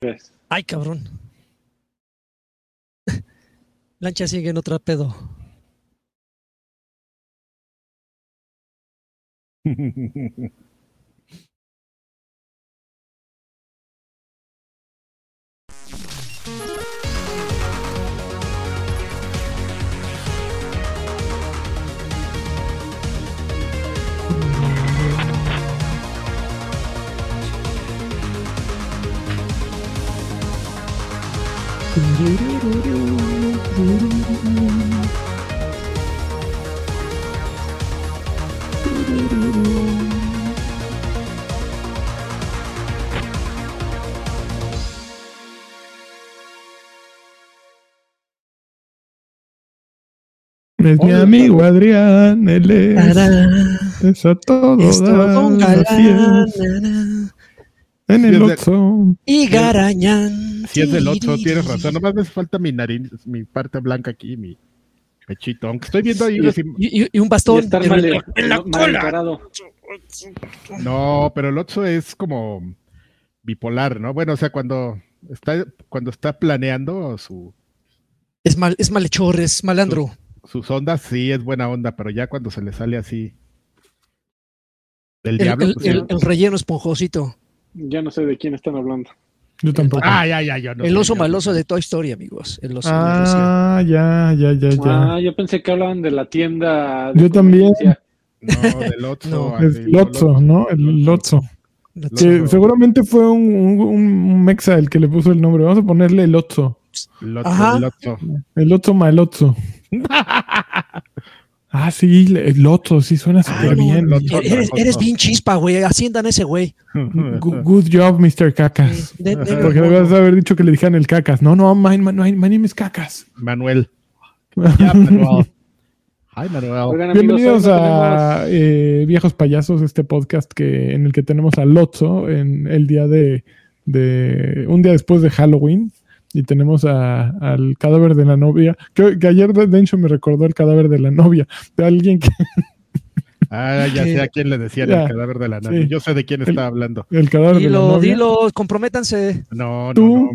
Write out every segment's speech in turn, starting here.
Tres. Ay, cabrón. Lancha sigue en otra pedo. Es mi amigo Adrián, él es, Tarán, es a todo es todo dar, en el Otso. Y Garañán. Si es del 8, tienes razón. Nomás me hace falta mi nariz, mi parte blanca aquí, mi pechito. Aunque estoy viendo ahí. Y, im- y- y un Y bastón. mal, en la- en la mal cola. encarado. No, pero el 8 es como bipolar, ¿no? Bueno, o sea, cuando está, cuando está planeando su, Es, mal, es malhechor, es malandro. Sus ondas, sí es buena onda, pero ya cuando se le sale así del El, diablo, el- pues, el- sí. el relleno esponjosito. Ya no sé de quién están hablando. Yo tampoco. Ah, ya, ya, yo no el oso maloso de Toy Story, amigos. El oso Ah, ya, ya, ya, ya. Ah, yo pensé que hablaban de la tienda. de Yo también. No, del 8. No, Es Lotso, ¿no? El Lotso. Lotso. Que Lotso. seguramente fue un, un, un mexa el que le puso el nombre. Vamos a ponerle el Otso. Ajá. El 8. El Otso Malotso. Ah, sí, el sí suena súper no, bien. Eres, eres bien chispa, güey. Asciendan a ese güey. Good job, Mr. Cacas. De- de- Porque debes haber dicho que le dijeran el Cacas. No, no, my, my, my name is Cacas. Manuel. Ya, Manuel. Ay, Manuel. Oigan, amigos, Bienvenidos a eh, Viejos Payasos, este podcast que, en el que tenemos a Lotso en el día de, de un día después de Halloween y tenemos a- al cadáver de la novia que, que ayer de de hecho me recordó el cadáver de la novia de alguien que Ah, ya sé a quién le decían Ya. el cadáver de la. Sí. Yo sé de quién El- está hablando. el cadáver de la Dilo, novia dilo, comprométanse. No, no, Tú- no.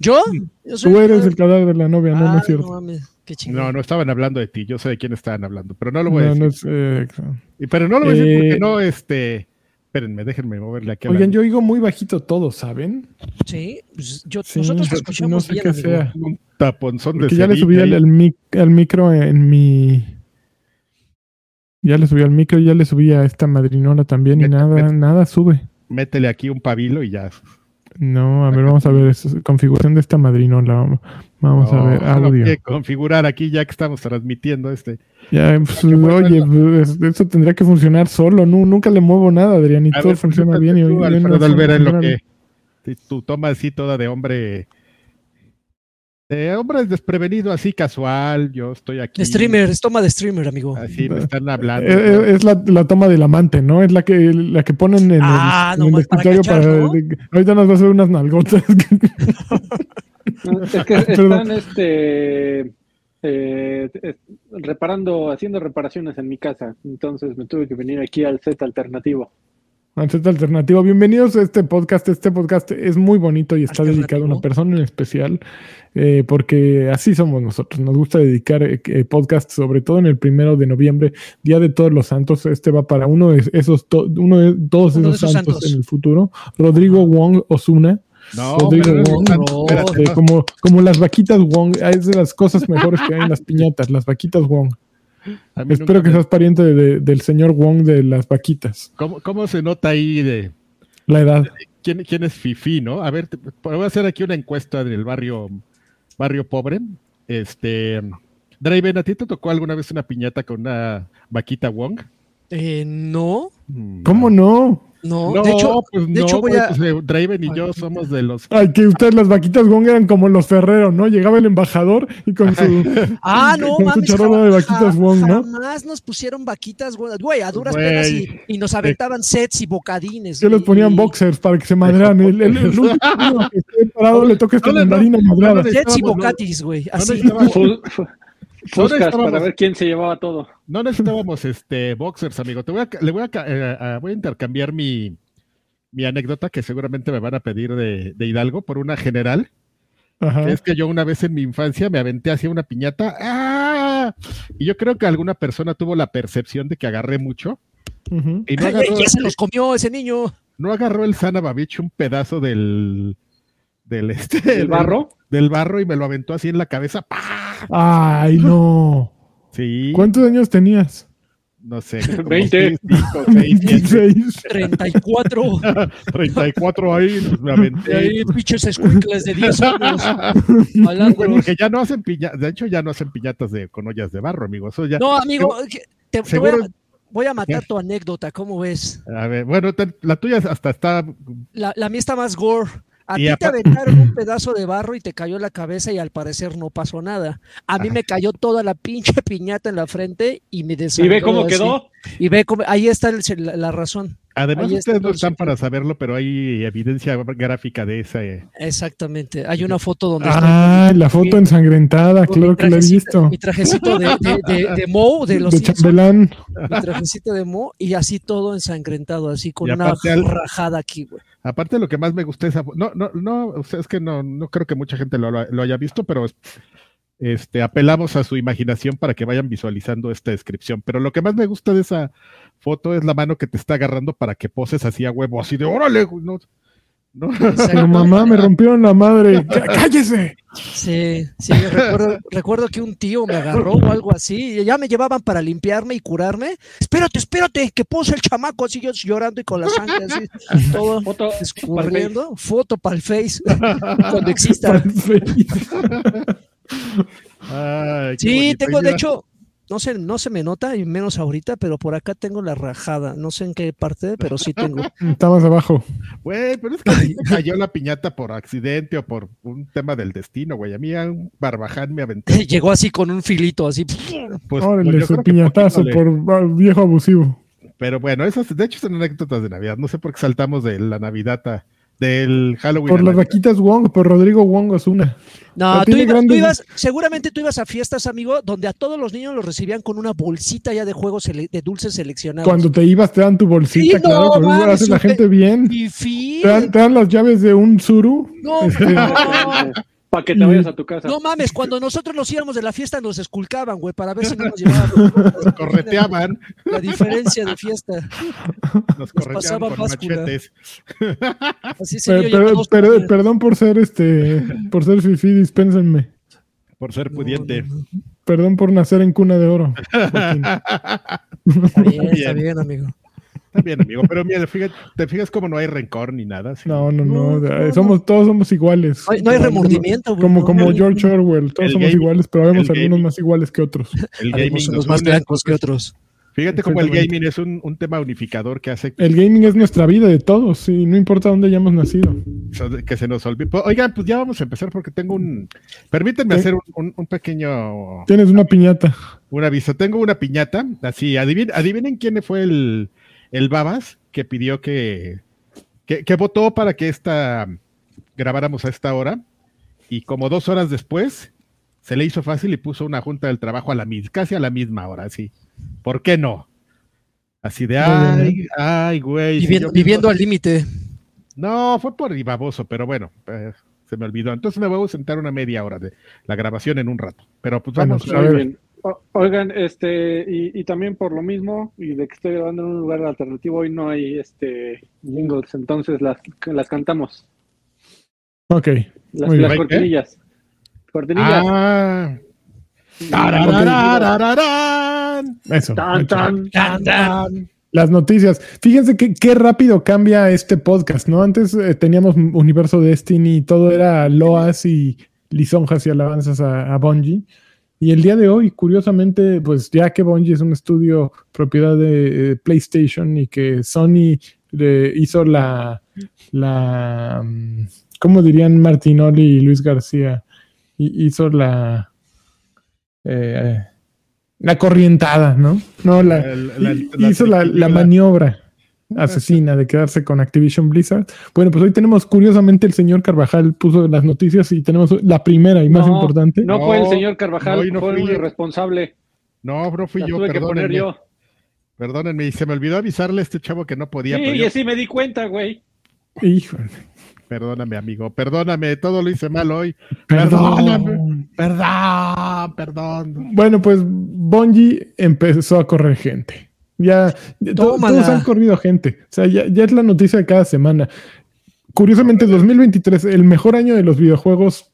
¿Yo? Yo soy tú eres el cadáver de la novia no no Ah, es cierto no mames, qué. No, no estaban hablando de ti. Yo sé de quién estaban hablando, pero no lo voy a No, decir. no es, eh, Y- Pero no lo voy a decir Eh, porque no, este. Espérenme, déjenme moverle aquí. la- oigan yo oigo muy bajito todo ¿saben? Sí, pues yo, Sí, nosotros te no escuchamos sé qué sea Un taponzón de Porque ya le subí el, ahí. el mic- el micro en mi. Ya le subí al micro y ya le subí a esta madrinola también y nada, nada sube. Métele aquí un pabilo y ya. No, a ver, vamos a ver, es configuración de esta madrinola. Vamos, a No, ver, no audio. quiere configurar aquí ya que estamos transmitiendo este. Ya, pues, oye, pues, eso tendría que funcionar solo. No, nunca le muevo nada, Adrián, y A todo ver, funciona bien. Y tú, hoy- hoy no Alfredo Olvera, en lo que. Tu toma así toda de hombre. De hombre desprevenido, así casual. Yo estoy aquí. Streamer, es toma de streamer, amigo. Así me están hablando. Eh, eh, es la, la toma del amante, ¿no? Es la que, la que ponen en Ah, el, en el escritorio para. cachar, ¿no? de- ahorita nos va a hacer unas nalgotas. No, Es que están este, eh, reparando, haciendo reparaciones en mi casa. Entonces me tuve que venir aquí al set alternativo. Ancesta Alternativo, bienvenidos a este podcast. Este podcast es muy bonito y está dedicado a una persona en especial, eh, porque así somos nosotros. Nos gusta dedicar eh, podcasts, sobre todo en el primero de noviembre, Día de Todos los Santos. Este va para uno de esos, to- uno de todos Uno de esos esos santos, santos. en el futuro. Rodrigo Wong Osuna, No, no no, espérate, como, como las vaquitas Wong. Es de las cosas mejores que hay en las piñatas, las vaquitas Wong. Espero que me- seas pariente de- de- del señor Wong de las vaquitas. ¿Cómo, cómo se nota ahí de La edad. quién, quién es Fifi, no? A ver, te- voy a hacer aquí una encuesta en el barrio, barrio pobre. Este, Draven, ¿a ti te tocó alguna vez una piñata con una vaquita Wong? Eh, no, Mm, ¿Cómo no? no, No, de hecho, pues de no, hecho voy a... pues, eh, Draven y yo somos de los. Ay, que ustedes las vaquitas Wong eran como los ferreros, ¿no? Llegaba el embajador y con su... Ah, no, con su mames, charola de vaquitas Wong, ¿no? Jamás nos pusieron vaquitas, güey, güey, a duras Güey. penas y, y nos aventaban sets y bocadines. Les y- ponían boxers para que se madrean. El, el, el último que esté parado le toca esta No, no, no. mandarina madrada. Sets y bocatis, güey, así. estábamos- para ver quién se llevaba todo. No necesitábamos este boxers, amigo. Te voy a, le voy a, eh, a- voy a intercambiar mi, mi anécdota que seguramente me van a pedir de, de Hidalgo por una general. Ajá. que es que yo una vez en mi infancia me aventé hacia una piñata. ¡ah! Y yo creo que alguna persona tuvo la percepción de que agarré mucho. Ujú. Y no Ay, agarró, ya se los comió ese niño. no agarró el Sana Babich un pedazo del. Del, este, ¿El barro? Del barro y me lo aventó así en la cabeza. ¡Pah! Ay, no. Sí. ¿Cuántos años tenías? No sé. 20. 26. 34. 34 ahí, pues me Y aventé. ahí, pinches escuincles de 10 años. Malandros. Porque ya no hacen piñatas, de hecho ya no hacen piñatas de, con ollas de barro, amigo. Eso ya, No, amigo, te, te voy, a, voy a matar tu anécdota, ¿cómo ves? a ver, bueno, te- la tuya hasta está, La, la mía está más gore. A Y ti te aventaron un pedazo de barro y te cayó en la cabeza y al parecer no pasó nada. A mí me cayó toda la pinche piñata en la frente y me ¿Y desangró ve cómo así. quedó? Y ve cómo, ahí está el- la, la razón. además Ahí ustedes no están sentido. para saberlo, pero hay evidencia gráfica de esa. eh. Exactamente. Hay una foto donde estoy Ah, la foto ensangrentada, claro que la he visto. Mi trajecito de, de, de, de Moe, de los De Simpsons, chambelán. mi trajecito de Moe y así todo ensangrentado, así con Y una rajada aquí, güey. Aparte lo que más me gusta es, no, no, no, o sea, es que no, no creo que mucha gente lo, lo haya visto, pero este, apelamos a su imaginación para que vayan visualizando esta descripción. Pero lo que más me gusta de esa foto es la mano que te está agarrando para que poses así a huevo, así de órale, güey", no, no. Pero mamá, me rompieron la madre. ¡Cá- ¡Cállese! Sí, sí, recuerdo, recuerdo que un tío me agarró o algo así, y ya me llevaban para limpiarme y curarme. Espérate, espérate, que pose el chamaco así yo llorando y con la sangre así, todo Foto escurriendo. Foto para el Face, cuando exista. Ay, Sí, tengo, de hecho, no se, no se me nota, y menos ahorita, pero por acá tengo la rajada. No sé en qué parte, pero sí tengo. Está más abajo. Güey, pero es que cayó la piñata por accidente o por un tema del destino, güey. A mí a un barbaján me aventé. Llegó así con un filito, así. Pues, Órale, pues yo su piñatazo por ah, viejo abusivo. Pero bueno, esas de hecho son anécdotas de Navidad. No sé por qué saltamos de la Navidad a- del Halloween. Por las vaquitas Wong, por Rodrigo Wong Osuna. No, tú ibas, tú grandes- ibas- seguramente tú ibas a fiestas, amigo, donde a todos los niños los recibían con una bolsita ya de juegos de dulces seleccionados. Cuando te ibas te dan tu bolsita, Sí, claro, no, por eso mames, hace la gente bien. Te dan, te dan las llaves de un suru. No, Este, no, Para que te vayas a tu casa. no mames, cuando nosotros nos íbamos de la fiesta nos esculcaban, güey, para ver si no nos llevaban. Nos correteaban, La diferencia de fiesta. nos pasaban correteaban con machetes. Así se per- perdón por ser este, por ser fifi, dispénsenme. Por ser pudiente. no, no. Perdón por nacer en cuna de oro. Está bien, está bien, amigo. Está bien, amigo. Pero mira, fíjate, te fijas cómo no hay rencor ni nada. sí. No, no, no. No, eh, no, somos, todos somos iguales. No hay, no hay remordimiento, güey. Como, como George Orwell, todos El somos gaming- iguales, pero vemos algunos gaming. más iguales que otros. El gaming más blancos que otros. Fíjate cómo el gaming es un, un tema unificador que hace El gaming es nuestra vida de todos, y no importa dónde hayamos nacido. que se nos olvide. Pues, Oigan, pues ya vamos a empezar porque tengo un. Permítanme hacer un, un- un pequeño Tienes una piñata. un aviso. Tengo una piñata. Así, adivinen, adivinen quién fue el, el Babas que pidió que, que, que votó para que esta grabáramos a esta hora. Y como dos horas después, se le hizo fácil y puso una junta del trabajo a la misma, casi a la misma hora, así. ¿Por qué no? Así de, Muy bien, ay, ay, güey. si Viviendo, al límite. No, fue por baboso, pero bueno, eh, se me olvidó. Entonces me voy a sentar una media hora de la grabación en un rato. Pero pues vamos pues, a ver. Bien. Oigan, este, y, y también por lo mismo, y de que estoy grabando en un lugar alternativo, hoy no hay este jingles, entonces las, las cantamos. Ok. Las, Muy bien. las ¿Qué? cortinillas. Cortinillas. Ah. Eso. Tan, tan. Tan, tan. Las noticias. Fíjense que, qué rápido cambia este podcast, ¿no? Antes eh, teníamos Universo Destiny y todo era loas y lisonjas y alabanzas a, a Bungie. Y el día de hoy, curiosamente, pues ya que Bungie es un estudio propiedad de eh, PlayStation y que Sony le hizo la, la, mm, ¿cómo dirían Martinoli y Luis García? Hi- Hizo la, eh, la corrientada, ¿no? No, la, la- la hizo la, maniobra asesina de quedarse con Activision Blizzard. Bueno, pues hoy tenemos, curiosamente, el señor Carvajal puso las noticias y tenemos la primera y más No, importante. No, No, fue el señor Carvajal, no, y no fue yo. irresponsable. No, bro, fui Las yo, tuve que poner perdónenme. yo. Perdónenme, y se me olvidó avisarle a este chavo que no podía. Sí, y yo- así me di cuenta, güey. Híjole. Perdóname, amigo, perdóname, todo lo hice mal hoy. Perdón. Perdón, perdón. Bueno, pues Bungie empezó a correr gente. Ya, to- todos han corrido gente. O sea, ya, ya es la noticia de cada semana. Curiosamente, 2023, el mejor año de los videojuegos,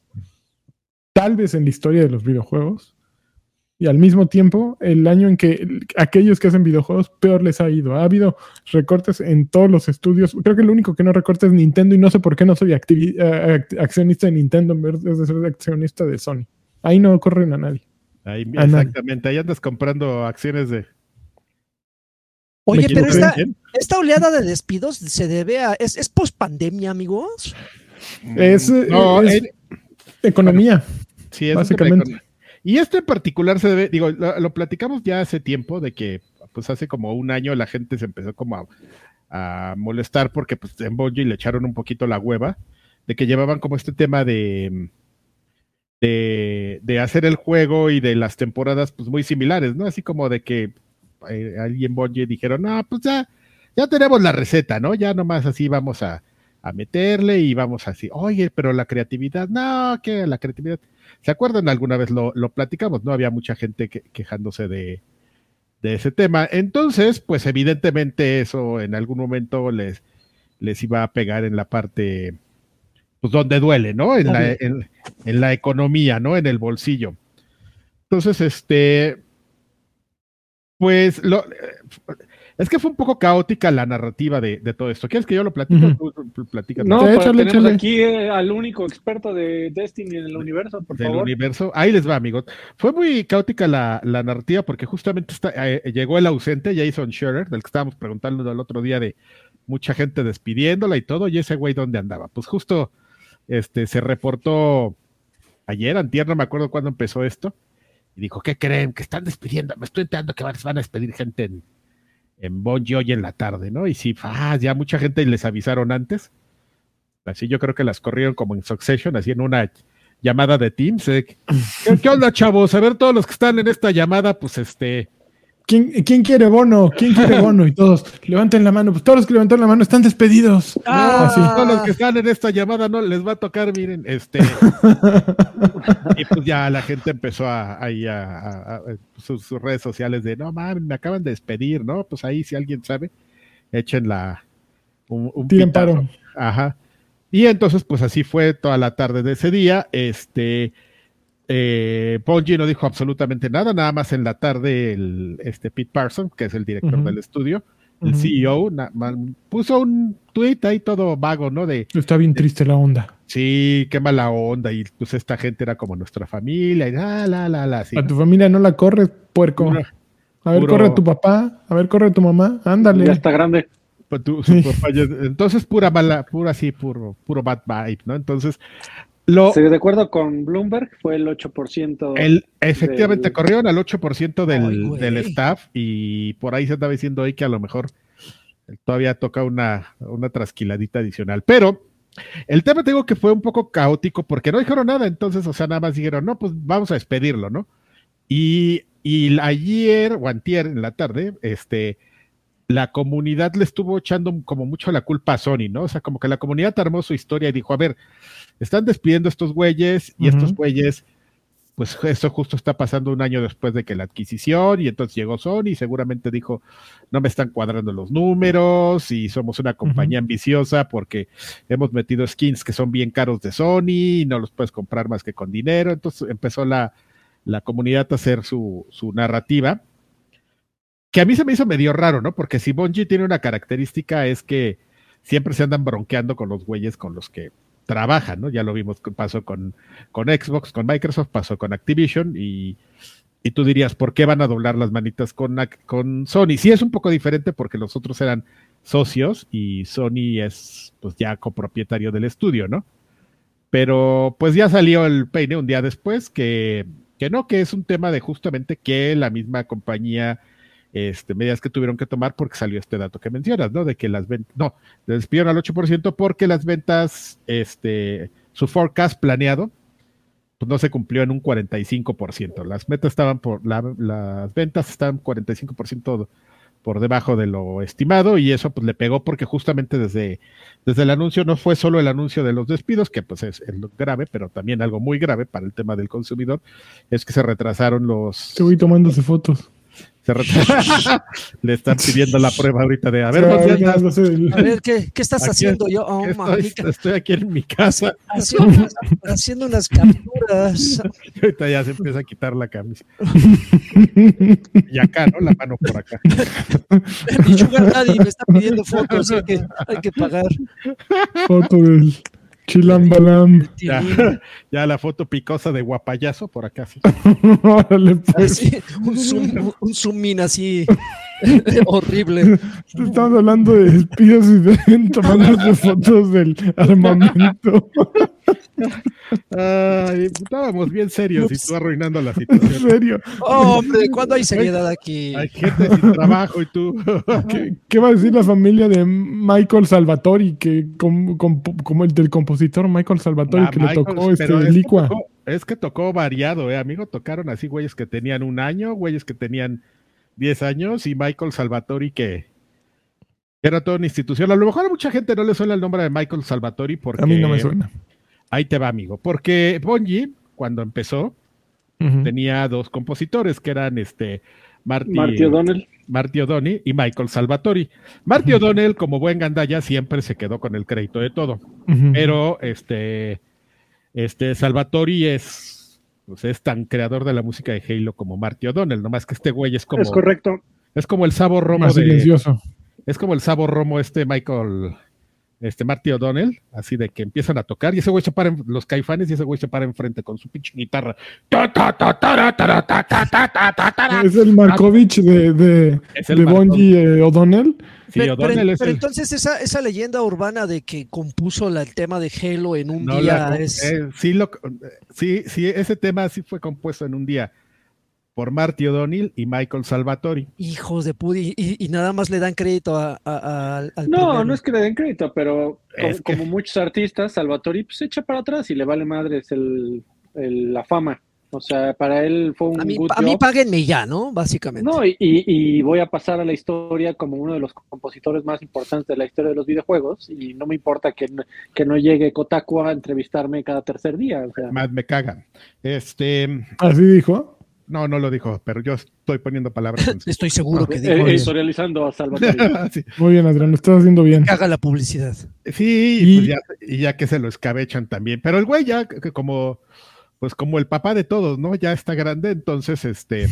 tal vez en la historia de los videojuegos. Y al mismo tiempo, el año en que el- aquellos que hacen videojuegos peor les ha ido. Ha habido recortes en todos los estudios. Creo que el único que no recorta es Nintendo y no sé por qué no soy accionista de Nintendo en vez de ser accionista de Sony. Ahí no corren a nadie. Ahí, A nadie. exactamente, ahí andas comprando acciones de. Oye, pero esta, oleada de despidos se debe a. ¿Es, es post pandemia, amigos? Es, eh, No, es economía. Sí, es Básicamente. Y este en particular se debe, digo, lo, lo platicamos ya hace tiempo, de que pues hace como un año la gente se empezó como a, a molestar porque pues en Bungie le echaron un poquito la hueva, de que llevaban como este tema de, de, de hacer el juego y de las temporadas pues muy similares, ¿no? Así como de que eh, alguien en Bungie dijeron, no, pues ya, ya tenemos la receta, ¿no? Ya nomás así vamos a, a meterle y vamos así, oye, pero la creatividad, no, que la creatividad. ¿Se acuerdan? Alguna vez lo, lo platicamos, ¿no? Había mucha gente que- quejándose de, de ese tema. Entonces, pues evidentemente eso en algún momento les, les iba a pegar en la parte, pues donde duele, ¿no? En la, en, en la economía, ¿no? En el bolsillo. Entonces, este, pues lo, es que fue un poco caótica la narrativa de, de todo esto. ¿Quieres que yo lo platique? No, Échale, tenemos échale. aquí eh, al único experto de Destiny en el universo, por del favor. universo. Ahí les va, amigos. Fue muy caótica la, la narrativa porque justamente está- eh, llegó el ausente, Jason Scherer, del que estábamos preguntando el otro día de mucha gente despidiéndola y todo, y ese güey dónde andaba. Pues justo este, se reportó ayer, antier, no me acuerdo cuándo empezó esto, y dijo, ¿qué creen? Que están despidiendo, me estoy enterando que van a despedir gente en, en Bungie hoy en la tarde, ¿no? Y sí, ah, ya mucha gente les avisaron antes. Así yo creo que las corrieron como en Succession, así en una llamada de Teams. eh, ¿Qué, qué onda, chavos? A ver, todos los que están en esta llamada, pues este, ¿Quién, quién quiere bono? ¿Quién quiere bono? Y todos levanten la mano. Pues todos los que levantaron la mano están despedidos. Ah. Así. todos los que están en esta llamada no les va a tocar, miren, este. y pues ya la gente empezó a, ahí a, a- a- sus, sus redes sociales de no mames, me acaban de despedir, ¿no? Pues ahí si alguien sabe, echen la un, un Tiren paro. Ajá. Y entonces, pues así fue toda la tarde de ese día. Este, eh, Bungie no dijo absolutamente nada, nada más en la tarde el, este Pete Parson, que es el director del estudio, el. CEO, na- man- puso un tweet ahí todo vago, ¿no? De, Está bien triste la onda. sí, qué mala onda, y pues esta gente era como nuestra familia, y la, la, la, la, así, A ¿no? tu familia no la corres, puerco. Puro- A ver, puro- corre tu papá. A ver, corre tu mamá. Ya Ándale. está grande. Pues tú- su papá ya- entonces pura mala, pura así, puro, puro bad vibe, ¿no? Entonces, lo, Sí, de acuerdo con Bloomberg, fue el 8%. El, efectivamente, del- corrieron al 8% del, Ay, del staff y por ahí se andaba diciendo hoy que a lo mejor todavía toca una, una trasquiladita adicional. Pero el tema tengo que fue un poco caótico porque no dijeron nada, entonces, o sea, nada más dijeron, no, pues vamos a despedirlo, ¿no? Y, y ayer o antier en la tarde, este, la comunidad le estuvo echando como mucho la culpa a Sony, ¿no? O sea, como que la comunidad armó su historia y dijo, a ver, están despidiendo estos güeyes y estos güeyes, pues eso justo está pasando un año después de que la adquisición y entonces llegó Sony y seguramente dijo, no me están cuadrando los números y somos una compañía ambiciosa porque hemos metido skins que son bien caros de Sony y no los puedes comprar más que con dinero. Entonces empezó la, la comunidad a hacer su, su narrativa que a mí se me hizo medio raro, ¿no? Porque si Bungie tiene una característica es que siempre se andan bronqueando con los güeyes con los que trabajan, ¿no? Ya lo vimos, pasó con, con Xbox, con Microsoft, pasó con Activision y, y tú dirías, ¿por qué van a doblar las manitas con, con Sony? Sí es un poco diferente porque los otros eran socios y Sony es pues ya copropietario del estudio, ¿no? Pero pues ya salió el peine un día después que, que no, que es un tema de justamente que la misma compañía este, medidas que tuvieron que tomar porque salió este dato que mencionas, ¿no? De que las ventas, no, despidieron al 8% porque las ventas, este, su forecast planeado, pues no se cumplió en un 45%. Las metas estaban por, la- las ventas estaban 45% por debajo de lo estimado y eso pues le pegó porque justamente desde, desde el anuncio no fue solo el anuncio de los despidos, que pues es, es grave, pero también algo muy grave para el tema del consumidor, es que se retrasaron los... Estoy tomándose fotos. Se le están pidiendo la prueba ahorita de, a ver, ¿qué, qué estás Aquí haciendo? Yo, oh, Estoy, aquí en mi casa. haciendo, unas- haciendo unas capturas. Ahorita ya se empieza a quitar la camisa. Y acá, ¿no? La mano por acá. Mi sugar daddy me está pidiendo fotos, hay que, hay que pagar. foto del chilambalam. Ya, ya la foto picosa de guapayazo por acá. sí. Órale, pues. Así, un zoom, un zoom in así horrible. Estamos hablando de despidos y de tomándose fotos del armamento. Ay, estábamos bien serios y tú arruinando la En situación. serio. Oh, hombre, ¿cuándo hay seriedad aquí? Hay gente sin trabajo y tú. ¿Qué, qué va a decir la familia de Michael Salvatori? Que com- com- como el del compositor Michael Salvatori Ah, que le tocó este es que licua. tocó- Es que tocó variado, eh, amigo. Tocaron así güeyes que tenían un año, güeyes que tenían 10 años y Michael Salvatori que era toda una institución. A lo mejor a mucha gente no le suena el nombre de Michael Salvatori porque A mí no me suena. ahí te va, amigo. Porque Bungie, cuando empezó, tenía dos compositores que eran este Marty, Marty O'Donnell. Marty O'Donnell y Michael Salvatori. Marty O'Donnell, como buen gandalla, siempre se quedó con el crédito de todo. Pero este, este Salvatori es, pues es tan creador de la música de Halo como Marty O'Donnell, nomás que este güey es como, Es correcto. es como el sabo romo Más de, silencioso. es como el sabo romo este Michael, este Marty O'Donnell, así de que empiezan a tocar y ese güey se para en, los caifanes y ese güey se para enfrente con su pinche guitarra. Es el Markovich de, de, Es el de Markovich. Bungie eh, O'Donnell. Sí, pero, pero- O'Donnell es pero el- entonces esa, esa leyenda urbana de que compuso la- el tema de Halo en un No día la- es... eh, sí, lo, sí, sí, ese tema sí fue compuesto en un día por Marty O'Donnell y Michael Salvatori. Hijos de pudi y, y nada más le dan crédito a- a- a- al, No, primero. no es que le den crédito, pero como, Es que- como muchos artistas, Salvatori pues, se echa para atrás y le vale madres el, el- la fama. O sea, para él fue un A mí, good a mí job. páguenme ya, ¿no? Básicamente. No, y, y- y voy a pasar a la historia como uno de los compositores más importantes de la historia de los videojuegos y no me importa que, no- que no llegue Kotaku a entrevistarme cada tercer día. O sea, Más me cagan. Este, Así dijo. No, no lo dijo, pero yo estoy poniendo palabras. en Estoy seguro que eh, dijo eso. editorializando a Salvatori. sí, Muy bien, Adrián, lo estás haciendo bien. Que haga la publicidad. sí, Y- pues ya, y ya que se lo escabechan también. Pero el güey ya, como, pues como el papá de todos, ¿no? Ya está grande, entonces, este,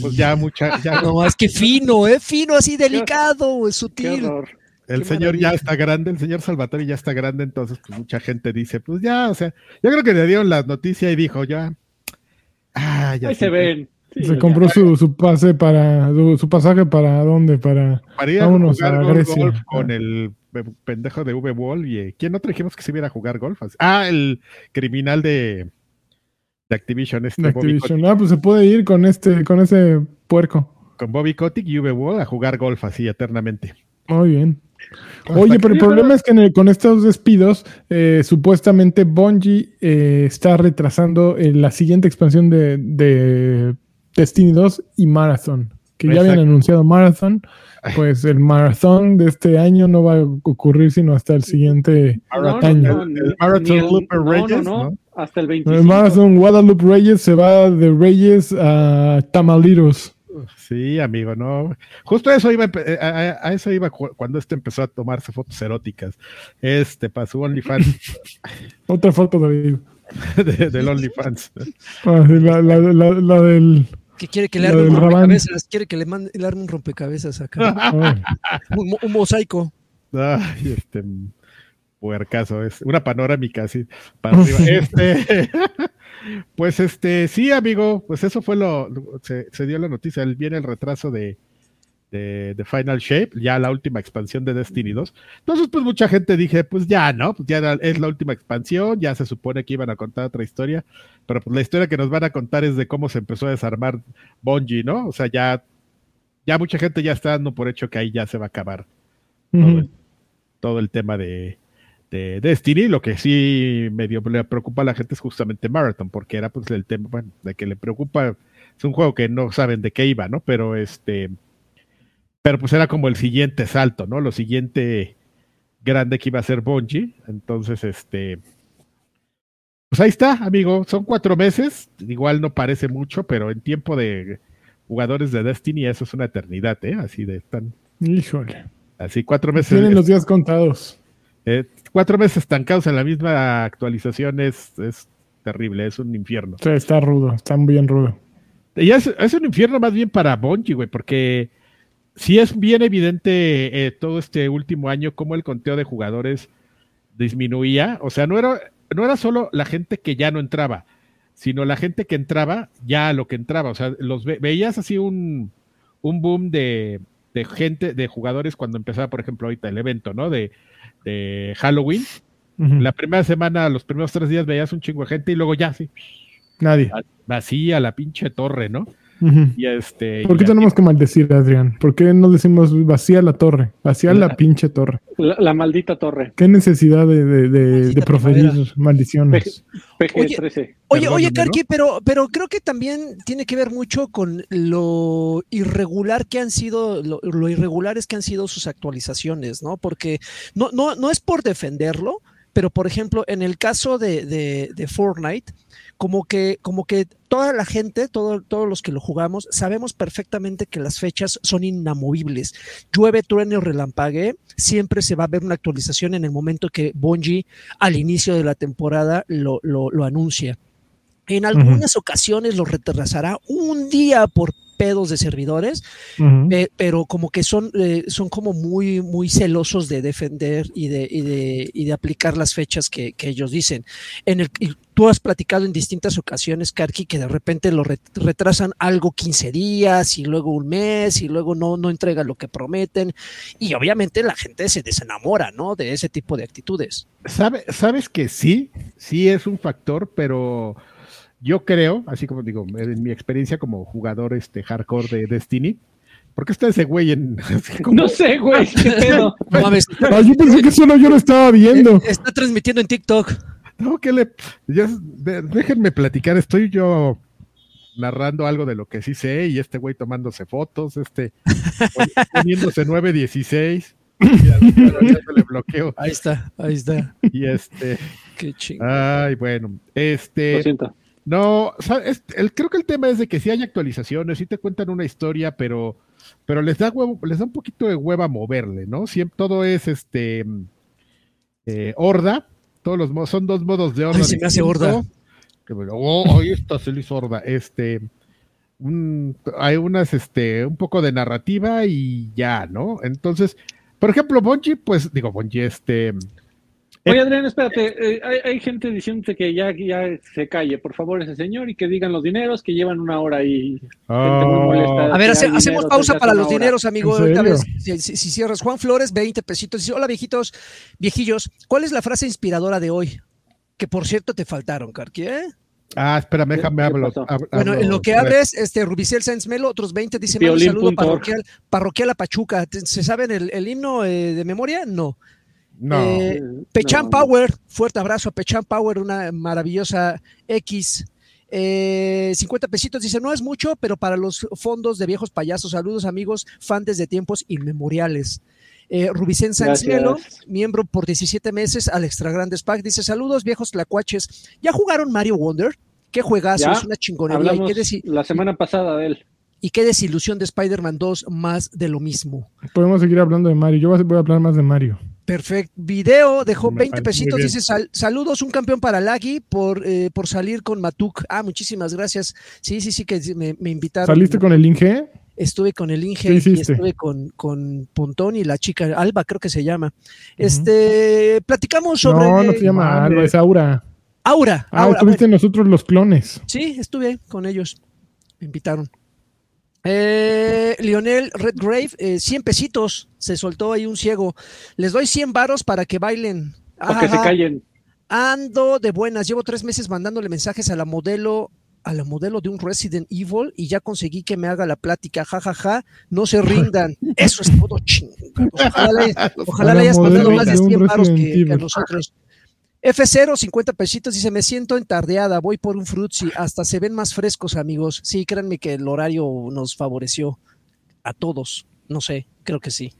pues ya mucha, ya No, es que fino, ¿eh? Fino, así delicado, es Qué sutil. El Qué señor ya está grande, el señor Salvatore ya está grande, entonces pues mucha gente dice, pues ya, o sea, yo creo que le dieron la noticia y dijo, ya, ah, ya Ahí sí, se ven. Sí, Se ya. compró su, su pase para su, su pasaje para dónde? Para Para ir a Vámonos jugar a gol- Grecia. golf con el pe- pendejo de V-Wall y eh, ¿quién otro dijimos que se iba a jugar golf? Ah, el criminal de, de Activision, este de Bobby Activision. Ah, pues se puede ir con este, con ese puerco. Con Bobby Kotick y V-Wall a jugar golf así eternamente. Muy bien. Oye, pero el problema es que en el- con estos despidos, eh, supuestamente Bungie eh, está retrasando eh, la siguiente expansión de, de Destiny 2 y Marathon. Que ya habían anunciado Marathon, pues el Marathon de este año no va a ocurrir sino hasta el siguiente No, no, año. no, El- Marathon ni el- Looper no, no, Reyes, no, ¿no? hasta el El 25. Marathon Guadalupe Reyes se va de Reyes a Tamaliros. Sí, amigo, no. Justo eso iba, a eh, a, a- a eso iba cu- cuando este empezó a tomarse fotos eróticas. Este, para su OnlyFans, Otra foto de, de- del OnlyFans. ah, la, la- la- la del... Que quiere que le arme un rompecabezas. Quiere que le, mande, le arme un rompecabezas acá. ay, un, mo- un mosaico. Ay, este puercaso, es una panorámica así para arriba. Este, pues este, sí, amigo, pues eso fue lo, lo- se, se dio la noticia, el- viene el retraso de, de, de Final Shape, ya la última expansión de Destiny 2. Entonces, pues mucha gente dije, pues ya, ¿no? Pues ya es la última expansión, ya se supone que iban a contar otra historia, pero pues la historia que nos van a contar es de cómo se empezó a desarmar Bungie, ¿no? O sea, ya, ya mucha gente ya está dando por hecho que ahí ya se va a acabar todo el tema de, de Destiny. Lo que sí medio le preocupa a la gente es justamente Marathon, porque era pues el tema, bueno, de que le preocupa, es un juego que no saben de qué iba, ¿no? Pero este, pero pues era como el siguiente salto, ¿no? Lo siguiente grande que iba a ser Bungie. Entonces, este. Pues ahí está, amigo. Son cuatro meses. Igual no parece mucho, pero en tiempo de jugadores de Destiny eso es una eternidad, ¿eh? Así de tan. Híjole. Así cuatro meses. Tienen los días contados. Eh, cuatro meses estancados en la misma actualización es, es terrible, es un infierno. Sí, está rudo, está bien rudo. Y es, es un infierno más bien para Bungie, güey, porque sí es bien evidente eh, todo este último año cómo el conteo de jugadores disminuía. O sea, no era, no era solo la gente que ya no entraba, sino la gente que entraba ya a lo que entraba. O sea, los veías así un, un boom de, de, gente, de jugadores cuando empezaba, por ejemplo, ahorita el evento, ¿no? De, de Halloween. La primera semana, los primeros tres días veías un chingo de gente y luego ya, sí. Nadie. Vacía la pinche torre, ¿no? Y este, ¿Por qué tenemos que maldecir, Adrián? ¿Por qué no decimos vacía la torre? Vacía la, pinche torre. La, maldita torre. ¿Qué necesidad de, de, proferir maldiciones? oye, oye, Karki, pero, pero creo que también tiene que ver mucho con lo irregular que han sido, lo, irregulares que han sido sus actualizaciones, ¿no? Porque no, no, no es por defenderlo, pero por ejemplo, en el caso de, de Fortnite, como que, como que toda la gente, todos los que lo jugamos, sabemos perfectamente que las fechas son inamovibles. Llueve, truene o relampague, siempre se va a ver una actualización en el momento que Bungie al inicio de la temporada lo, lo, anuncia. En algunas ocasiones lo retrasará un día por pedos de servidores, eh, pero como que son, eh, son como muy, muy celosos de defender y de, y de, y de aplicar las fechas que, que, ellos dicen. En el, tú has platicado en distintas ocasiones, Karki, que de repente lo retrasan algo 15 días y luego un mes y luego no, no entregan lo que prometen. Y obviamente la gente se desenamora, ¿no? De ese tipo de actitudes. ¿Sabe, sabes que sí, sí es un factor, pero yo creo, así como digo, en mi experiencia como jugador este hardcore de Destiny, ¿por qué está ese güey en.? No sé, güey, qué pedo. No mames. yo pensé que solo yo lo estaba viendo. Está transmitiendo en TikTok. No, que le. déjenme platicar, estoy yo narrando algo de lo que sí sé y este güey tomándose fotos, este poniéndose 916. le bloqueo. Ahí está, ahí está. Y este. Qué chingado. Ay, bueno. Este. Lo siento. No, creo que el tema es de que si hay actualizaciones, si te cuentan una historia, pero, pero les da huevo, les da un poquito de hueva moverle, ¿no? Siempre todo es este eh, horda, todos los son dos modos de horda. se me hace horda. oh, ahí está, se le hizo horda. Este, hay unas, este, un poco de narrativa y ya, ¿no? Entonces, por ejemplo, Bungie, pues, digo, Bungie, este, Oye, Adrián, espérate, eh, hay, gente diciéndote que ya, ya se calle, por favor, ese señor, y que digan los dineros, que llevan una hora ahí. Oh. A ver, hacemos pausa para los dineros, amigo. si, cierras, Juan Flores, 20 pesitos. Dice, hola, viejitos, viejillos, ¿cuál es la frase inspiradora de hoy? Que por cierto te faltaron, Carqui, ¿eh? Ah, espérame, déjame hablar. Bueno, en lo que hables, este Rubicel Sáenz Melo, otros 20, dice, un saludo parroquial, parroquial a Pachuca. ¿Se saben el, himno eh, de memoria? No. No. Eh, Pechan Power, fuerte abrazo a Pechan Power, una maravillosa X. 50 eh, pesitos, dice, no es mucho, pero para los fondos de viejos payasos, saludos amigos, fans de tiempos inmemoriales. Eh, Rubicén miembro por 17 meses al Extra Grandes Pack, dice, saludos viejos tlacuaches, ¿ya jugaron Mario Wonder? ¿Qué juegazo? Es una chingonería. la semana pasada de él. Y qué desilusión de Spider-Man 2, más de lo mismo. Podemos seguir hablando de Mario, yo voy a hablar más de Mario. Perfecto. Video dejó 20 pesitos. Dice saludos, un campeón para Lagui por, eh, por salir con Matuk. Ah, muchísimas gracias. Sí, sí, sí, que me, invitaron. ¿Saliste con el Inge? Estuve con el Inge y estuve con, con Pontón y la chica Alba, creo que se llama. Este, platicamos sobre. No, no se llama Alba, es Aura. Aura. Ah, estuviste nosotros los clones. Sí, estuve con ellos. Me invitaron. Eh, Lionel Redgrave, eh, 100 pesitos, se soltó ahí un ciego. Les doy 100 varos para que bailen. Para que se callen. Ando de buenas, llevo tres meses mandándole mensajes a la modelo a la modelo de un Resident Evil y ya conseguí que me haga la plática, jajaja, ja, ja. no se rindan, eso es todo chingados. Ojalá, le, hayas mandado más de 100 varos que, que, a nosotros. F0, 50 pesitos, dice, me siento entardeada, voy por un frutzi, hasta se ven más frescos, amigos. Sí, créanme que el horario nos favoreció a todos. no sé, creo que sí.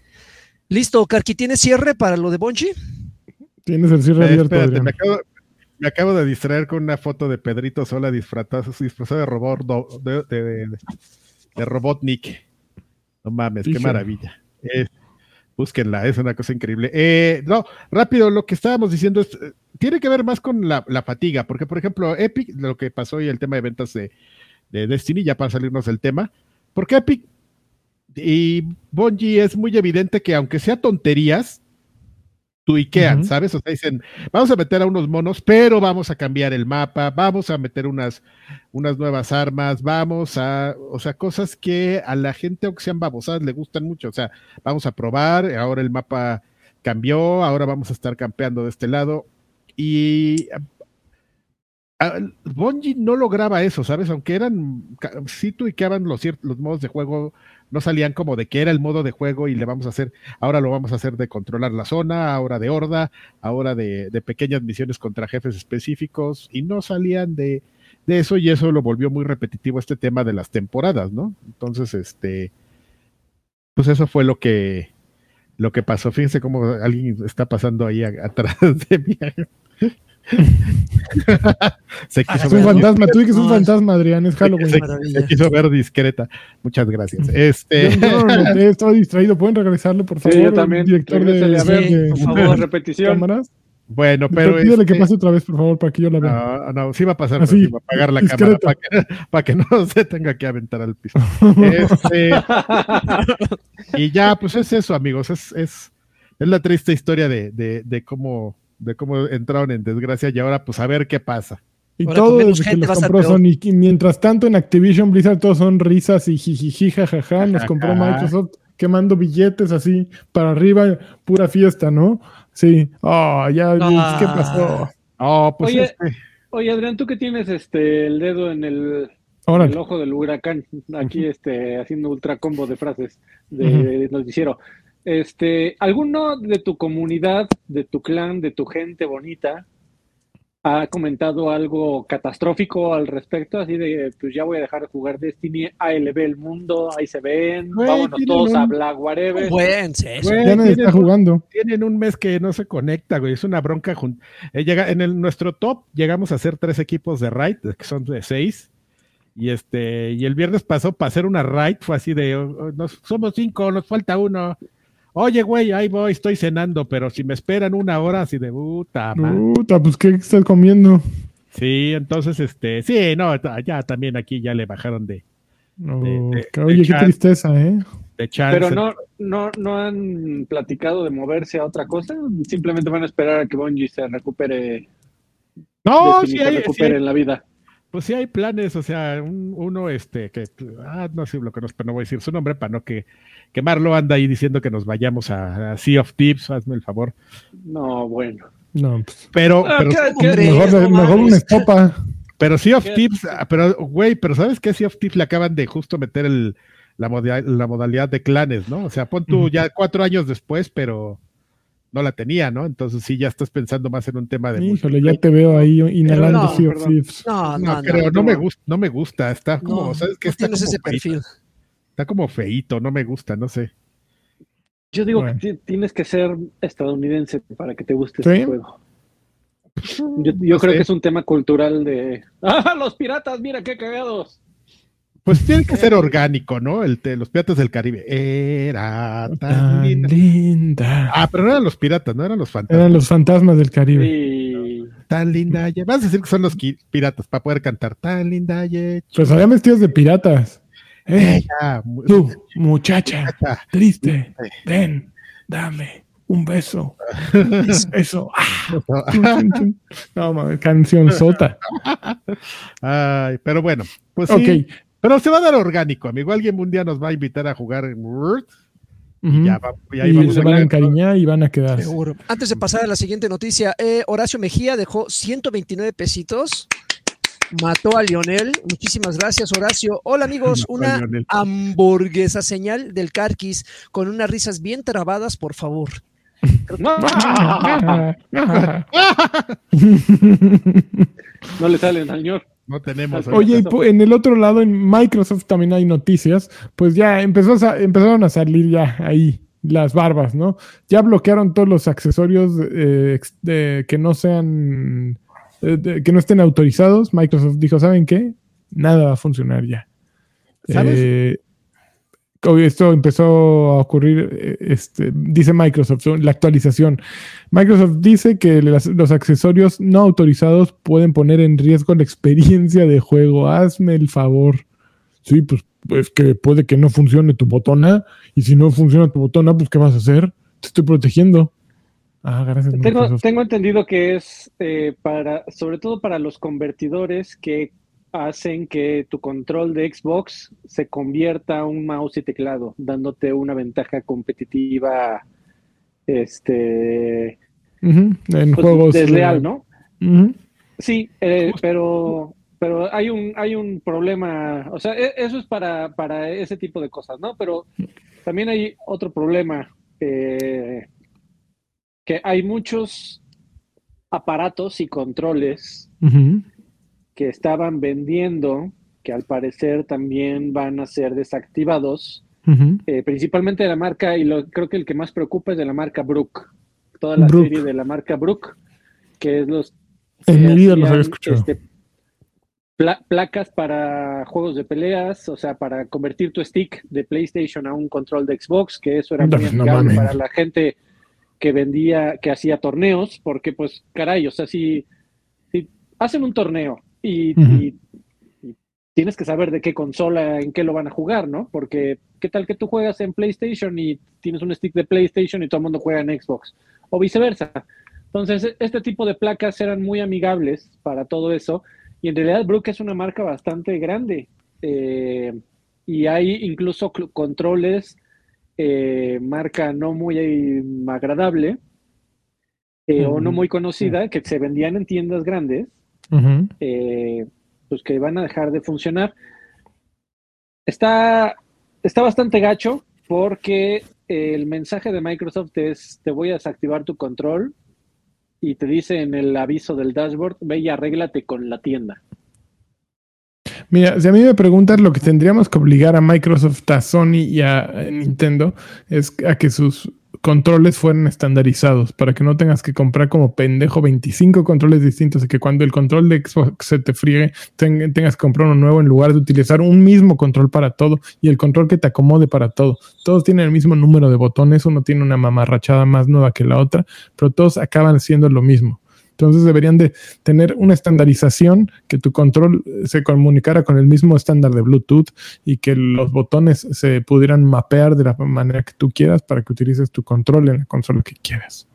Listo, Karki, ¿tienes cierre para lo de Bonchi? Tienes el cierre abierto. Espérate, me acabo, me acabo, de distraer con una foto de Pedrito Sola disfrazado, disfrazado de robot de, de, de, Robotnik. No mames, qué maravilla. búsquenla, es una cosa increíble. Eh, no, rápido, lo que estábamos diciendo es, eh, tiene que ver más con la, la, fatiga, porque por ejemplo, Epic, lo que pasó y el tema de ventas de, de Destiny, ya para salirnos del tema, porque Epic y Bungie es muy evidente que aunque sea tonterías, tuiquean, ¿sabes? O sea, dicen, vamos a meter a unos monos, pero vamos a cambiar el mapa, vamos a meter unas, unas nuevas armas, vamos a, o sea, cosas que a la gente, aunque sean babosadas, le gustan mucho. O sea, vamos a probar, ahora el mapa cambió, ahora vamos a estar campeando de este lado. Y Bungie no lograba eso, ¿sabes? Aunque eran, sí tuiqueaban los, los modos de juego, no salían como de que era el modo de juego y le vamos a hacer, ahora lo vamos a hacer de controlar la zona, ahora de horda, ahora de, pequeñas misiones contra jefes específicos, y no salían de, de, eso, y eso lo volvió muy repetitivo este tema de las temporadas, ¿no? Entonces, este, pues eso fue lo que, lo que pasó. Fíjense cómo alguien está pasando ahí atrás de mí. se quiso es un fantasma, tú dices un fantasma, Adrián, es Halloween. Se, quiso ver discreta. Muchas gracias. Este... Yo, distraído. ¿Pueden regresarle, por favor? Sí, yo también. Director de, a ver, por favor, repetición. Cámaras. Bueno, pero. Pídele que este pase otra vez, por favor, para que yo la vea. No, no, sí va a pasar, Así, va a apagar la cámara para que, para que, no se tenga que aventar al piso. Este, y ya, pues es eso, amigos. Es, es, es la triste historia de, de, de cómo de cómo entraron en desgracia y ahora pues a ver qué pasa. Y todo desde que los compró Sony. mientras tanto en Activision Blizzard todos son risas y jijiji, jajaja. Nos compró Microsoft quemando billetes así para arriba, pura fiesta, ¿no? Sí. Oh, ya, ¿qué pasó? Oh, pues oye, este. oye, Adrián, tú que tienes este el dedo en el, el ojo del huracán, aquí este haciendo ultra combo de frases de nos hicieron. Este, ¿alguno de tu comunidad, de tu clan, de tu gente bonita, ha comentado algo catastrófico al respecto? Así de, pues ya voy a dejar de jugar Destiny, ahí le ve el mundo, ahí se ven, vámonos todos a Black Whatever. Buen, ya nadie está jugando. Tienen un mes que no se conecta, güey, es una bronca. Eh, llega, en el, nuestro top llegamos a hacer tres equipos de raid, que son de seis. Y este, y el viernes pasó para hacer una raid, fue así de, oh, oh, somos cinco, nos falta uno Oye, güey, ahí voy, estoy cenando, pero si me esperan una hora así de puta, Puta, pues ¿qué estás comiendo? Sí, entonces, este, sí, no, ya también aquí ya le bajaron de. oye, qué tristeza, ¿eh? De Pero no, no, no han platicado de moverse a otra cosa, simplemente van a esperar a que Bungie se recupere. No, sí, se recupere en la vida. Pues sí hay planes, o sea, uno, este, que, ah, no sé lo que no, pero no voy a decir su nombre para no que que Marlo anda ahí diciendo que nos vayamos a, Sea of Tips, hazme el favor. No, bueno. No, pues, pero, ah, mejor, mejor una estopa. Pero Sea of Tips, ah, pero güey, pero ¿sabes qué? Sea of Tips le acaban de justo meter el, la, la modalidad de clanes, ¿no? O sea, pon tú ya cuatro años después, pero no la tenía, ¿no? Entonces sí, ya estás pensando más en un tema de... Híjole, ya te veo ahí inhalando Sea of Tips. No, no, no, no, me gusta, no me gusta, está como, ¿sabes qué? Está como ese perfil. Está como feito, no me gusta, no sé. Yo digo que tienes que ser estadounidense para que te guste este juego. Yo, creo que es un tema cultural de. ¡Ah, los piratas! ¡Mira qué cagados! Pues tiene que ser orgánico, ¿no? El los piratas del Caribe. Era tan, linda. Ah, pero no eran los piratas, no eran los fantasmas. Eran los fantasmas del Caribe. Tan linda. Vas a decir que son los piratas para poder cantar tan linda. Pues había vestidos de piratas. Ella, tú, muchacha, triste, ven, dame un beso. Eso. no, canción sota. Ay, pero bueno, pues sí. Pero se va a dar orgánico, amigo. Alguien un día nos va a invitar a jugar en Word. Y, ya y se van a encariñar y van a quedar. Seguro. Antes de pasar a la siguiente noticia, eh, Horacio Mejía dejó 129 pesitos mató a Lionel. Muchísimas gracias, Horacio. Hola, amigos. Una hamburguesa señal del Carquis con unas risas bien trabadas, por favor. no le salen al señor. No tenemos. Oye, en el otro lado, en Microsoft también hay noticias. Pues ya empezó a, empezaron a salir ya ahí las barbas, ¿no? Ya bloquearon todos los accesorios eh, que no sean, eh, que no estén autorizados. Microsoft dijo, ¿saben qué? Nada va a funcionar ya. ¿Sabes? Eh, esto empezó a ocurrir, eh, este, dice Microsoft, la actualización. Microsoft dice que los accesorios no autorizados pueden poner en riesgo la experiencia de juego. Hazme el favor. Sí, pues es que puede que no funcione tu botona y si no funciona tu botona, pues ¿qué vas a hacer? Te estoy protegiendo. Ah, gracias. Tengo, tengo entendido que es eh, para, sobre todo para los convertidores que hacen que tu control de Xbox se convierta a un mouse y teclado, dándote una ventaja competitiva este en pues, juegos desleal, ¿no? Sí, eh, pero pero hay un hay un problema, o sea, e, eso es para, para ese tipo de cosas, ¿no? Pero también hay otro problema eh, que hay muchos aparatos y controles que estaban vendiendo, que al parecer también van a ser desactivados, eh, principalmente de la marca, y lo, creo que el que más preocupa es de la marca Brook, toda la serie de la marca Brook, que es los... En mi vida los había escuchado. Este, placas para juegos de peleas, o sea, para convertir tu stick de PlayStation a un control de Xbox, que eso era muy amigable para la gente que vendía, que hacía torneos, porque pues caray, o sea, si, si hacen un torneo y, tienes que saber de qué consola, en qué lo van a jugar, ¿no? Porque qué tal que tú juegas en PlayStation y tienes un stick de PlayStation y todo el mundo juega en Xbox, o viceversa. Entonces, este tipo de placas eran muy amigables para todo eso. Y en realidad Brook es una marca bastante grande. Eh, y hay incluso controles, eh, marca no muy agradable eh, o no muy conocida, que se vendían en tiendas grandes eh, pues que van a dejar de funcionar. Está, está bastante gacho porque el mensaje de Microsoft es te voy a desactivar tu control y te dice en el aviso del dashboard, ve y arréglate con la tienda. Mira, si a mí me preguntan lo que tendríamos que obligar a Microsoft, a Sony y a Nintendo es a que sus controles fueran estandarizados para que no tengas que comprar como pendejo 25 controles distintos y que cuando el control de Xbox se te friegue tengas que comprar uno nuevo en lugar de utilizar un mismo control para todo y el control que te acomode para todo. Todos tienen el mismo número de botones, uno tiene una mamarrachada más nueva que la otra, pero todos acaban siendo lo mismo. Entonces deberían de tener una estandarización que tu control se comunicara con el mismo estándar de Bluetooth y que los botones se pudieran mapear de la manera que tú quieras para que utilices tu control en la consola que quieras.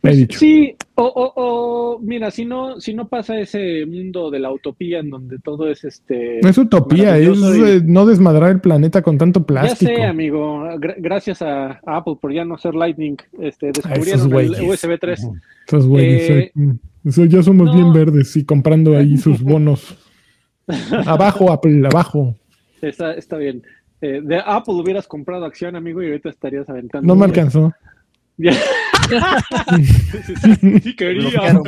Pues sí, o, mira, si no, si no pasa ese mundo de la utopía en donde todo es este. No es utopía, es eh, no desmadrar el planeta con tanto plástico. Ya sé, amigo. gracias a, Apple por ya no ser Lightning, este, descubrieron el USB 3. Esos güeyes, eh, eh, ya somos bien verdes y comprando ahí sus bonos. abajo, Apple, abajo. Está, está bien. de Apple hubieras comprado acción, amigo, y ahorita estarías aventando. No me alcanzó. sí, quería.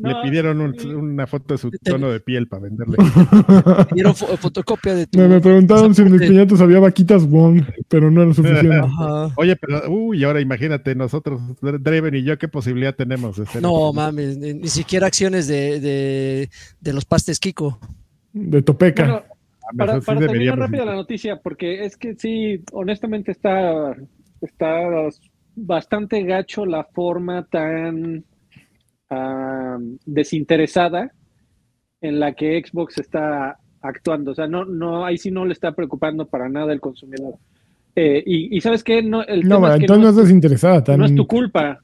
Le pidieron una foto de su tono de piel para venderle. Pidieron fotocopia de tu. Me, preguntaron si en mis piñatos había vaquitas Wong, pero no era suficiente. Oye, pero, uy, ahora imagínate, nosotros, Draven y yo, ¿qué posibilidad tenemos de ser? No, mames, ni, siquiera acciones de, de, de, los pastes Kiko. De Topeca. Ah, para, para terminar rápido la noticia, porque es que sí, honestamente está, está bastante gacho la forma tan desinteresada en la que Xbox está actuando. O sea, no, no, ahí sí no le está preocupando para nada el consumidor. Eh, y, sabes qué, no, el no, entonces no es desinteresada, no es tu culpa.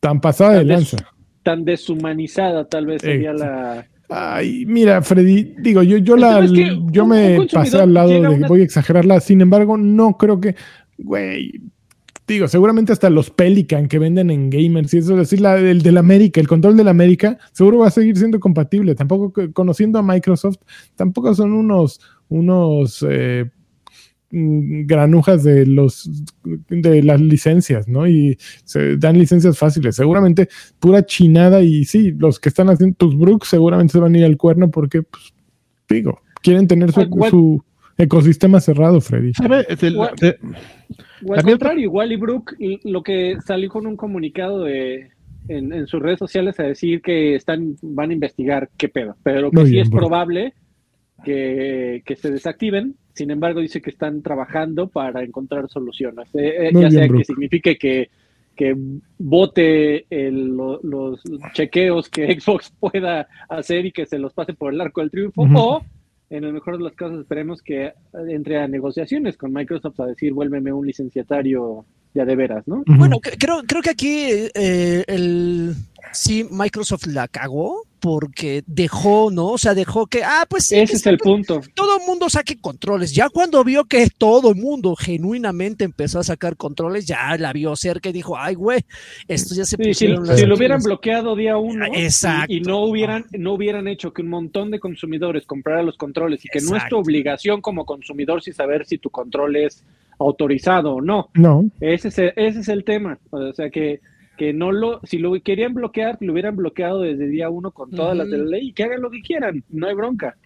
Tan pasada de lanza. tan deshumanizada tal vez sería la Ay, mira, Freddy, digo, yo, yo la yo me pasé al lado de voy a exagerarla, sin embargo, no creo que, güey, digo, seguramente hasta los Pelican que venden en gamers y eso, es decir, la, el del América, el control del América, seguro va a seguir siendo compatible. Tampoco, conociendo a Microsoft, tampoco son unos, unos, eh, mm, granujas de los de las licencias, ¿no? Y se dan licencias fáciles. Seguramente pura chinada y sí, los que están haciendo tus Brooks seguramente se van a ir al cuerno porque, pues, digo, quieren tener su, ecosistema cerrado, Freddy. al contrario, igual y Brook lo que salió con un comunicado de en, sus redes sociales a decir que están van a investigar qué pedo, pero que sí es probable que, se desactiven. Sin embargo, dice que están trabajando para encontrar soluciones. Eh, eh, ya sea que signifique que, que vote los chequeos que Xbox pueda hacer y que se los pase por el arco del triunfo, o en el mejor de los casos esperemos que entre a negociaciones con Microsoft a decir vuélveme un licenciatario ya de veras, ¿no? Bueno, creo, creo que aquí eh, el sí Microsoft la cagó porque dejó, ¿no? O sea, dejó que, ah, pues sí. Ese es el punto. Todo el mundo saque controles. Ya cuando vio que todo el mundo genuinamente empezó a sacar controles, ya la vio cerca y dijo, ay, güey, esto ya se sí, si, lo hubieran bloqueado día uno Y, no hubieran, no hubieran hecho que un montón de consumidores compraran los controles y que no es tu obligación como consumidor si saber si tu control es autorizado o no. No. Ese es ese es el tema. O sea que que no lo, si lo querían bloquear, lo hubieran bloqueado desde día uno con todas las de la ley y que hagan lo que quieran, no hay bronca.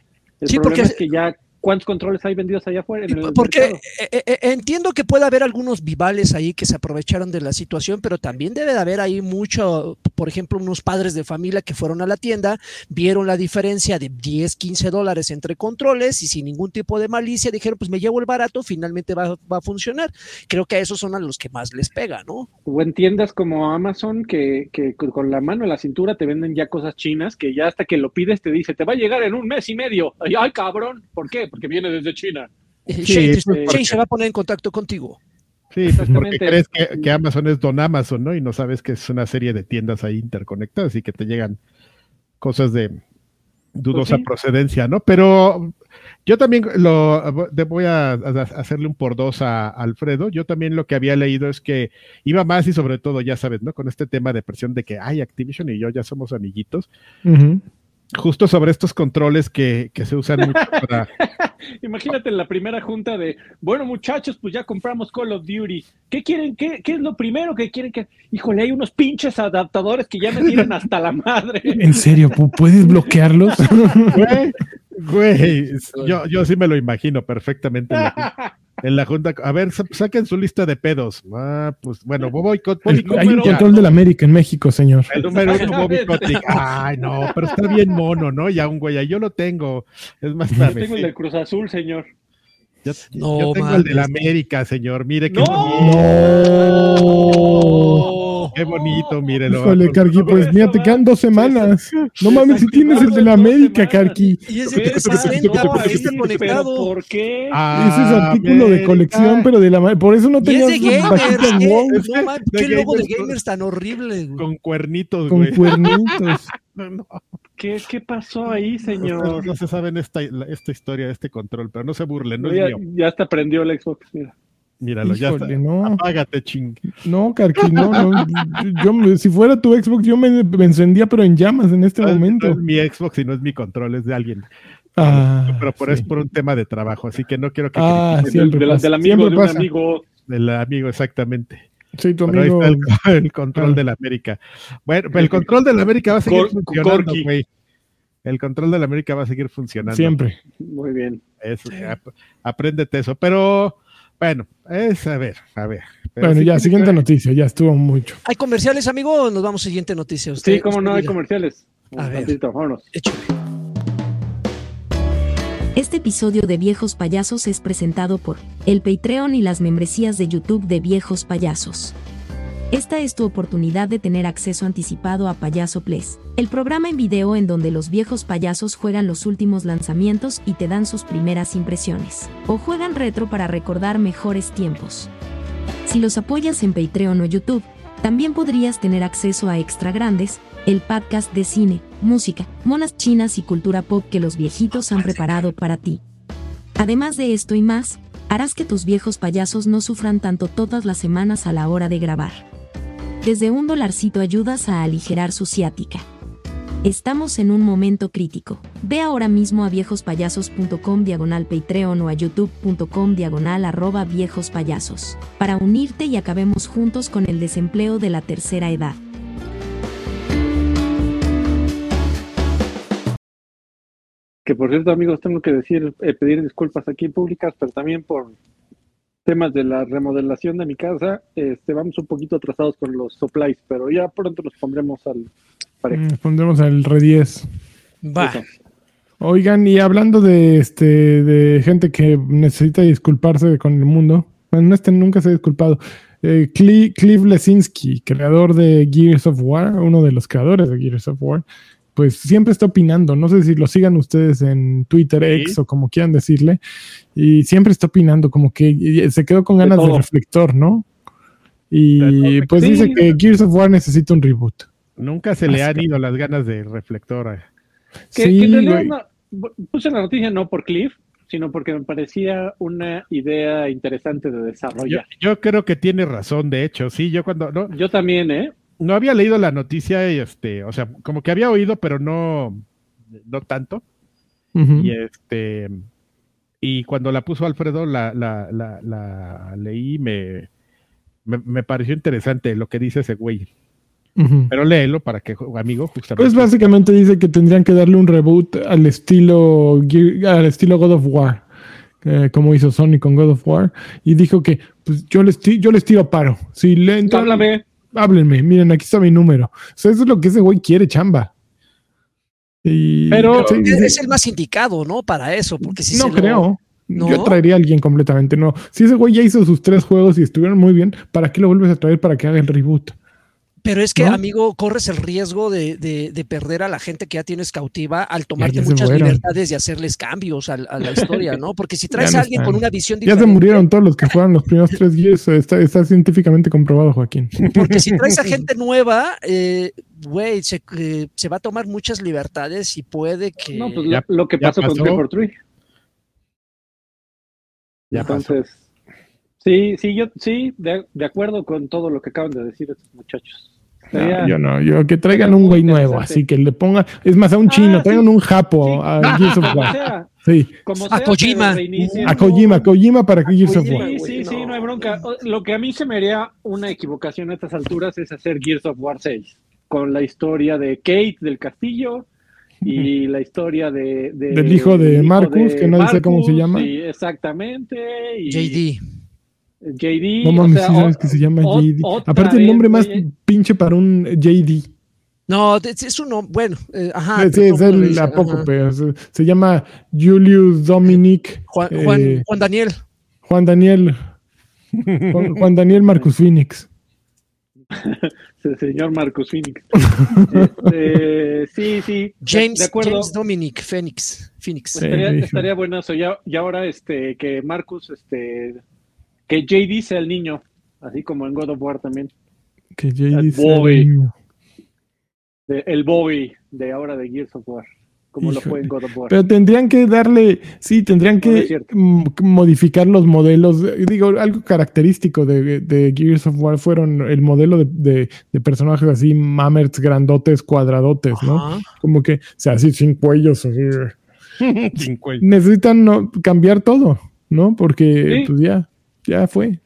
El problema es que ya ¿Cuántos controles hay vendidos allá afuera? Porque eh, eh, eh, entiendo que puede haber algunos vivales ahí que se aprovecharon de la situación, pero también debe de haber ahí mucho, por ejemplo, unos padres de familia que fueron a la tienda, vieron la diferencia de 10, 15 dólares entre controles y sin ningún tipo de malicia dijeron, pues me llevo el barato, finalmente va, a funcionar. Creo que a esos son a los que más les pega, ¿no? O en tiendas como Amazon que, que con la mano en la cintura te venden ya cosas chinas que ya hasta que lo pides te dice, te va a llegar en un mes y medio. Ay, ay cabrón, ¿por qué? Porque viene desde China. Sí, se va a poner en contacto contigo. Sí, pues, porque crees que, Amazon es Don Amazon, ¿no? Y no sabes que es una serie de tiendas ahí interconectadas y que te llegan cosas de dudosa pues procedencia, ¿no? Pero yo también lo voy a, hacerle un por dos a, Alfredo. Yo también lo que había leído es que iba más y sobre todo, ya sabes, ¿no? Con este tema de presión de que hay Activision y yo ya somos amiguitos justo sobre estos controles que, se usan mucho para... Imagínate la primera junta de, bueno muchachos, pues ya compramos Call of Duty. ¿Qué quieren? ¿Qué, qué es lo primero que quieren? que Híjole, hay unos pinches adaptadores que ya me tiran hasta la madre. ¿En serio? ¿Puedes bloquearlos? Güey, yo, yo sí me lo imagino perfectamente. En la junta, a ver, saquen su lista de pedos. Ah, pues bueno, Bobby Hay un control de la América en México, señor. El número uno, Bobby Kotick. Ay, no, pero está bien mono, ¿no? Ya un güey, yo lo tengo. Es más, Yo tengo el del Cruz Azul, señor. Yo, no, tengo el de la América, señor. Mire qué no. Bonito. Qué bonito, mírelo. Híjole, Carqui, pues mira, te quedan dos semanas. No mames, si tienes el de la América, Carqui. Y ese de 60, está conectado. ¿Por qué? Ah, ese es artículo de colección, pero de la Por eso no tenías es de gamers, ¿qué? No, man, ¿qué logo de gamers tan horrible, güey? Con cuernitos, güey. Con cuernitos. no, no. ¿Qué, ¿Qué, pasó ahí, señor? No se sabe esta, esta historia de este control, pero no se burlen, no, ya, es mío. Ya hasta prendió el Xbox, mira. Míralo, ya está. No. Apágate, ching. No, Carqui, no, no. Yo, si fuera tu Xbox, yo me, encendía, pero en llamas en este momento. No es mi Xbox y no es mi control, es de alguien. Ah, pero por, es por un tema de trabajo, así que no quiero que. Ah, siempre del, del, amigo, de un amigo. Del amigo, exactamente. Sí, tu amigo. Ahí está el, control de la América. Bueno, el control de la América va a seguir funcionando, güey. El control de la América va a seguir funcionando. Siempre. Muy bien. Eso, apréndete eso. Pero bueno, es a ver, a ver. bueno, ya, siguiente noticia, ya estuvo mucho. ¿Hay comerciales, amigo? Nos vamos a siguiente noticia. sí, cómo no, hay comerciales. A ver. Este episodio de Viejos Payasos es presentado por el Patreon y las membresías de YouTube de Viejos Payasos. Esta es tu oportunidad de tener acceso anticipado a Payaso Plus, el programa en video en donde los viejos payasos juegan los últimos lanzamientos y te dan sus primeras impresiones, o juegan retro para recordar mejores tiempos. Si los apoyas en Patreon o YouTube, también podrías tener acceso a Extra Grandes, el podcast de cine, música, monas chinas y cultura pop que los viejitos han preparado para ti. Además de esto y más, harás que tus viejos payasos no sufran tanto todas las semanas a la hora de grabar. Desde un dolarcito ayudas a aligerar su ciática. Estamos en un momento crítico. Ve ahora mismo a viejospayasos.com diagonal Patreon o a youtube.com diagonal arroba viejospayasos para unirte y acabemos juntos con el desempleo de la tercera edad. Que por cierto, amigos, tengo que decir, eh, pedir disculpas aquí públicas, pero también por temas de la remodelación de mi casa, este, vamos un poquito atrasados con los supplies, pero ya pronto los pondremos al parejo. Mm, pondremos al re 10. Va. Oigan, y hablando de este de gente que necesita disculparse con el mundo, bueno, este nunca se ha disculpado. Eh, Clive Lesinski, creador de Gears of War, uno de los creadores de Gears of War, pues siempre está opinando. No sé si lo sigan ustedes en Twitter, X o como quieran decirle. Y siempre está opinando, como que se quedó con ganas de, reflector, ¿no? Y pues dice que Gears of War necesita un reboot. Nunca se le han ido las ganas de reflector. Que, sí, en puse la noticia no por Cliff, sino porque me parecía una idea interesante de desarrollar. Yo, creo que tiene razón, de hecho, sí, yo cuando... No, yo también, ¿eh? No había leído la noticia y este, o sea, como que había oído, pero no, no tanto. Y este, y cuando la puso Alfredo, la, la, la, la leí me, me, pareció interesante lo que dice ese güey. Pero léelo para que, amigo, justamente. Pues básicamente dice que tendrían que darle un reboot al estilo, al estilo God of War. Eh, como hizo Sony con God of War, y dijo que pues, yo les yo les tiro paro. Si le Háblame háblenme, miren, aquí está mi número. O sea, eso es lo que ese güey quiere, chamba. Pero es, el más indicado, ¿no? Para eso, porque si no creo. Yo traería a alguien completamente, no. Si ese güey ya hizo sus tres juegos y estuvieron muy bien, ¿para qué lo vuelves a traer para que haga el reboot? Pero es que, amigo, corres el riesgo de, perder a la gente que ya tienes cautiva al tomarte muchas libertades y hacerles cambios a, la historia, ¿no? Porque si traes a alguien con una visión diferente. Ya se murieron todos los que juegan los primeros tres días. Está, científicamente comprobado, Joaquín. Porque si traes a gente nueva, eh, güey, eh, se, va a tomar muchas libertades y puede que. No, pues lo que pasó, con 3 Ya Entonces. Sí, sí, yo sí, de, de, acuerdo con todo lo que acaban de decir estos muchachos. Yo no, yo que traigan un güey nuevo, así que le pongan, es más, a un chino, ah, traigan un japo a Gears of War. Sí. a Kojima. A Kojima, Kojima para que Gears of War. Sí, sí, sí, no hay bronca. Lo que a mí se me haría una equivocación a estas alturas es hacer Gears of War 6, con la historia de Kate del castillo y la historia de, del hijo de Marcus, que no sé cómo se llama. Sí, exactamente. Y, JD. JD. No mames, sabes que se llama JD. Aparte, el nombre más pinche para un JD. No, es uno, bueno, eh, ajá. Sí, es el apócope. Se, llama Julius Dominic. Juan, eh, Juan, Daniel. Juan Daniel. Juan, Daniel Marcus Phoenix. señor Marcus Phoenix. Este, sí, sí. James, de acuerdo. James Dominic Phoenix. Phoenix. Estaría, estaría buenazo. Ya, y ahora este, que Marcus este, que JD sea el niño, así como en God of War también. Que JD sea el niño. el Bobby de ahora de Gears of War, como lo fue en God of War. Pero tendrían que darle, sí, tendrían que modificar los modelos. Digo, algo característico de, Gears of War fueron el modelo de, personajes así, mamers grandotes, cuadradotes, ¿no? Como que, o sea, así sin cuellos, sin cuello. Necesitan cambiar todo, ¿no? Porque, pues ya ya fue.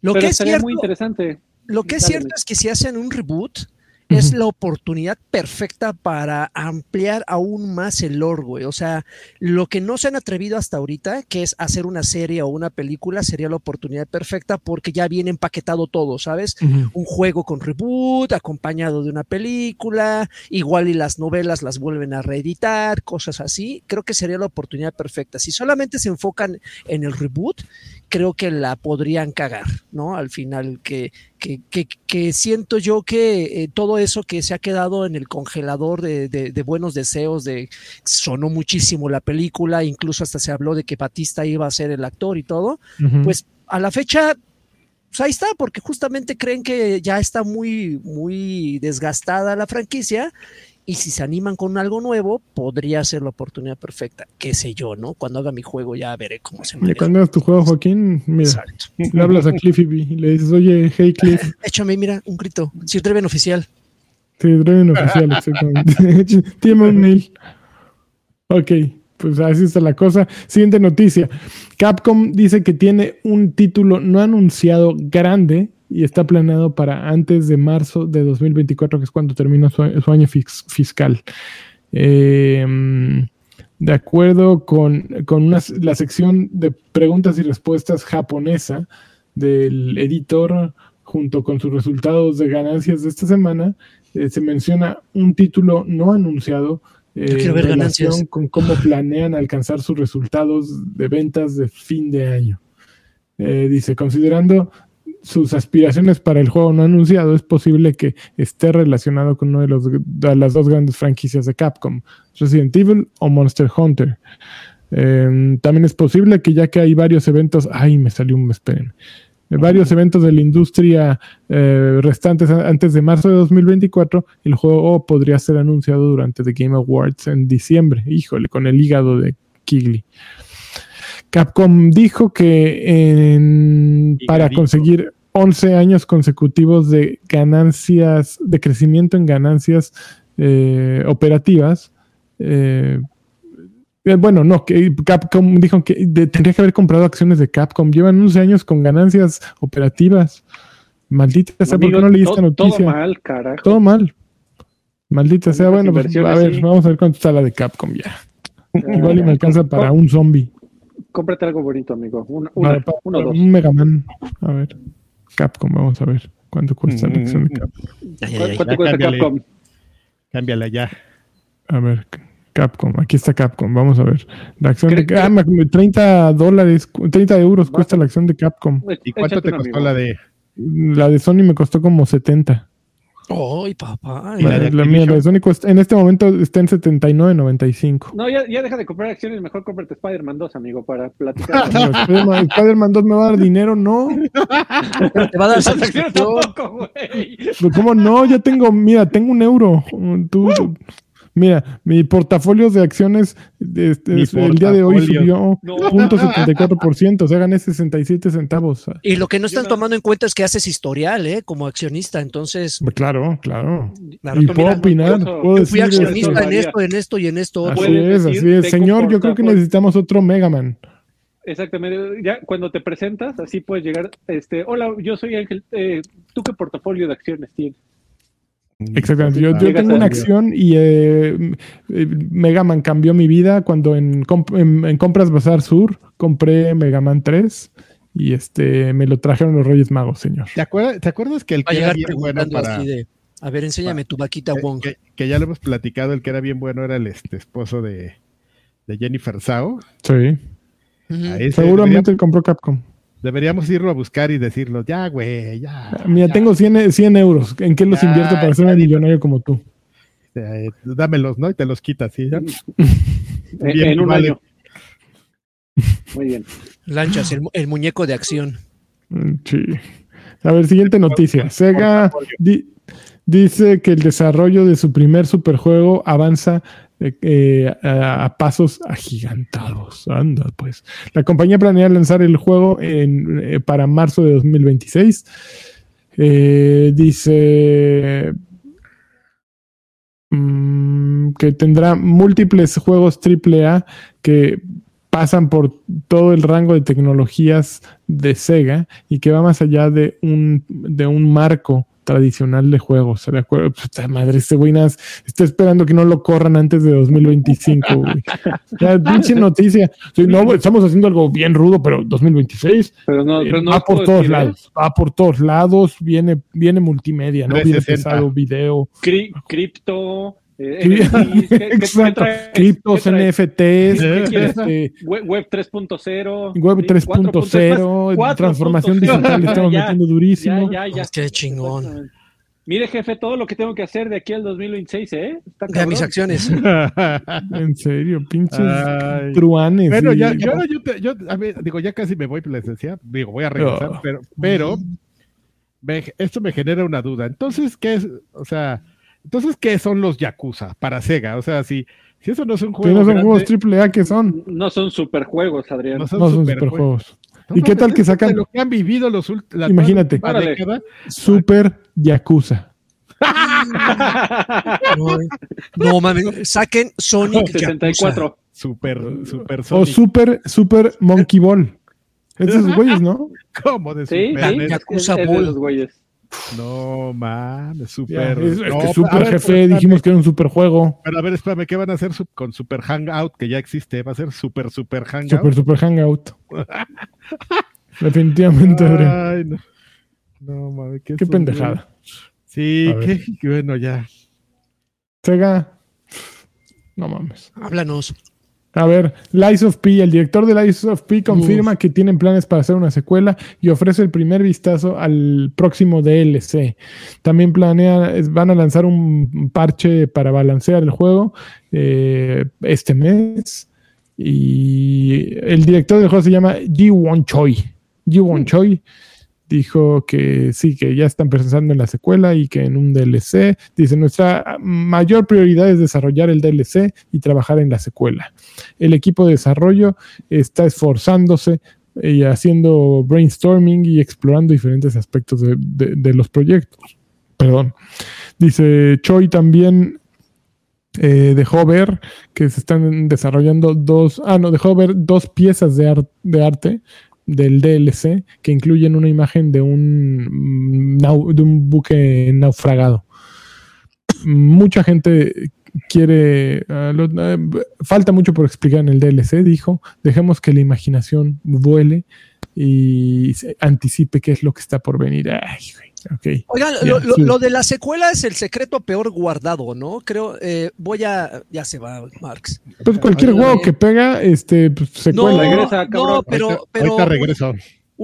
Lo que es cierto, muy interesante. Lo que es cierto es que si hacen un reboot, es la oportunidad perfecta para ampliar aún más el lore, güey. O sea, lo que no se han atrevido hasta ahorita, que es hacer una serie o una película, sería la oportunidad perfecta porque ya viene empaquetado todo, ¿sabes? Un juego con reboot, acompañado de una película, igual y las novelas las vuelven a reeditar, cosas así. Creo que sería la oportunidad perfecta. Si solamente se enfocan en el reboot, creo que la podrían cagar, ¿no? Al final, que, que, que, siento yo que eh, todo eso que se ha quedado en el congelador de, de, buenos deseos, de sonó muchísimo la película, incluso hasta se habló de que Batista iba a ser el actor y todo, pues a la fecha pues ahí está, porque justamente creen que ya está muy, muy desgastada la franquicia y si se animan con algo nuevo, podría ser la oportunidad perfecta. Qué sé yo, ¿no? Cuando haga mi juego ya veré cómo se me. cuando hagas tu juego, Joaquín, mira, le hablas a Cliffy B y le dices, oye, hey Cliff. Échame, mira, un grito. Sir Dreven oficial. Sí, Driven oficial, exactamente. Tiene un mail. Ok, pues así está la cosa. Siguiente noticia. Capcom dice que tiene un título no anunciado grande y está planeado para antes de marzo de 2024, que es cuando termina su, año fiscal. Em, de acuerdo con, la sección de preguntas y respuestas japonesa del editor, junto con sus resultados de ganancias de esta semana, eh, se menciona un título no anunciado eh, en relación con cómo planean alcanzar sus resultados de ventas de fin de año. Eh, dice, considerando sus aspiraciones para el juego no anunciado, es posible que esté relacionado con una de, los, de las dos grandes franquicias de Capcom, Resident Evil o Monster Hunter. Em, también es posible que ya que hay varios eventos, ay, me salió un, esperen, varios eventos de la industria eh, restantes antes de marzo de 2024, el juego podría ser anunciado durante The Game Awards en diciembre. Híjole, con el hígado de Kigley. Capcom dijo que para conseguir 11 años consecutivos de ganancias, de crecimiento en ganancias eh, operativas, eh, eh, bueno, no, que Capcom dijo que tendría que haber comprado acciones de Capcom. Llevan 11 años con ganancias operativas. Maldita sea, ¿por qué no leíste noticia? Todo mal, carajo. Todo mal. Maldita sea, bueno, pues, a ver, vamos a ver cuánto está la de Capcom ya. Igual y me alcanza para un zombie. Cómprate algo bonito, amigo. Un, uno, dos. Un Mega Man. A ver. Capcom, vamos a ver. ¿Cuánto cuesta la acción de Capcom? ¿Cuánto cuesta Capcom? Cámbiala ya. A ver, Capcom, aquí está Capcom, vamos a ver. La acción de ah, 30 dólares, 30 euros cuesta la acción de Capcom. ¿Y cuánto te costó la de? La de Sony me costó como 70. ¡Ay, papá! La, la, mía, la de Sony cuesta, en este momento está en 79.95. No, ya, ya deja de comprar acciones, mejor cómprate Spider-Man 2, amigo, para platicar. Spider-Man 2 me va a dar dinero, no. te va a dar satisfacción. ¿Cómo no? Ya tengo, mira, tengo un euro. Tú, Mira, mi portafolio de acciones este, el día de hoy subió 0.74%, o sea, gané 67 centavos. Y lo que no están tomando en cuenta es que haces historial, ¿eh? Como accionista, entonces... Pues claro, claro. y puedo opinar, puedo fui accionista en esto, en esto y en esto. Así es, así es. Señor, yo creo que necesitamos otro Megaman. Exactamente, ya cuando te presentas, así puedes llegar, este, hola, yo soy Ángel, eh, ¿tú qué portafolio de acciones tienes? Exactamente. Yo, tengo una acción y eh, eh, Mega Man cambió mi vida cuando en, Compras Bazar Sur compré Mega Man 3 y este me lo trajeron los Reyes Magos, señor. ¿Te acuerdas, que el que era bien bueno para... a ver, enséñame tu vaquita Wong. Que, ya lo hemos platicado, el que era bien bueno era el este, esposo de, Jennifer Sao. Sí. Seguramente compró Capcom. Deberíamos irlo a buscar y decirlo, ya, güey, ya. Mira, tengo 100, 100, euros. ¿En qué los invierto para ser un millonario como tú? Eh, dámelos, ¿no? Y te los quitas, ¿sí? en un año. Muy bien. Lanchas, el, muñeco de acción. Mm, sí. A ver, siguiente noticia. Sega dice que el desarrollo de su primer superjuego avanza eh, a, pasos agigantados. Anda, pues. La compañía planea lanzar el juego eh, para marzo de 2026. Eh, dice mm, que tendrá múltiples juegos AAA que pasan por todo el rango de tecnologías de Sega y que va más allá de un, de un marco tradicional de juegos. ¿De acuerdo? Puta madre, este güey está esperando que no lo corran antes de 2025, güey. Ya, pinche noticia. no, estamos haciendo algo bien rudo, pero 2026 pero no, pero no va por todos lados. Va por todos lados. Viene, viene multimedia, ¿no? Viene pesado, video. cripto. Eh, Exacto. Criptos, NFTs, este, web, 3.0, Web 3.0, transformación digital, le estamos metiendo durísimo. Ya, ya, Qué chingón. Mire, jefe, todo lo que tengo que hacer de aquí al 2026, ¿eh? de mis acciones. en serio, pinches truanes. Bueno, ya, yo, yo, yo a ver, digo, ya casi me voy por la esencia. Digo, voy a regresar, pero, pero esto me genera una duda. Entonces, ¿qué es? O sea, entonces, ¿qué son los Yakuza para Sega? O sea, si, si eso no es un juego. no son juegos triple A, ¿qué son? No son superjuegos, Adrián. No son, superjuegos. ¿Y qué tal que sacan? lo que han vivido los Imagínate, Super Yakuza. no, mames, saquen Sonic 64. Super, super Sonic. O Super, Super Monkey Ball. Es esos güeyes, ¿no? ¿Cómo de sí, Super? Sí, Yakuza es, Ball. güeyes. No, mames, super. es, que super jefe, dijimos que era un super juego. Pero a ver, espérame, ¿qué van a hacer con Super Hangout? Que ya existe, va a ser Super Super Hangout. Super Super Hangout. Definitivamente, Ay, no. No, mames, qué, qué pendejada. Sí, qué, bueno, ya. Sega. No mames. Háblanos. A ver, Lies of P, el director de Lies of P confirma que tienen planes para hacer una secuela y ofrece el primer vistazo al próximo DLC. También planea, van a lanzar un parche para balancear el juego eh, este mes. Y el director del juego se llama Ji Won Choi. Ji Won Choi dijo que sí, que ya están pensando en la secuela y que en un DLC. Dice, nuestra mayor prioridad es desarrollar el DLC y trabajar en la secuela. El equipo de desarrollo está esforzándose y haciendo brainstorming y explorando diferentes aspectos de, los proyectos. Perdón. Dice Choi también eh, dejó ver que se están desarrollando dos, ah, no, dejó ver dos piezas de, arte del DLC que incluyen una imagen de un buque naufragado. Mucha gente quiere, ah, ah, falta mucho por explicar en el DLC, dijo, dejemos que la imaginación vuele y anticipe qué es lo que está por venir. Oigan, lo, de la secuela es el secreto peor guardado, ¿no? Creo, eh, voy a, ya se va, Marx. Pues cualquier juego que pega, este, pues, secuela. No, regresa, No, pero, pero regreso.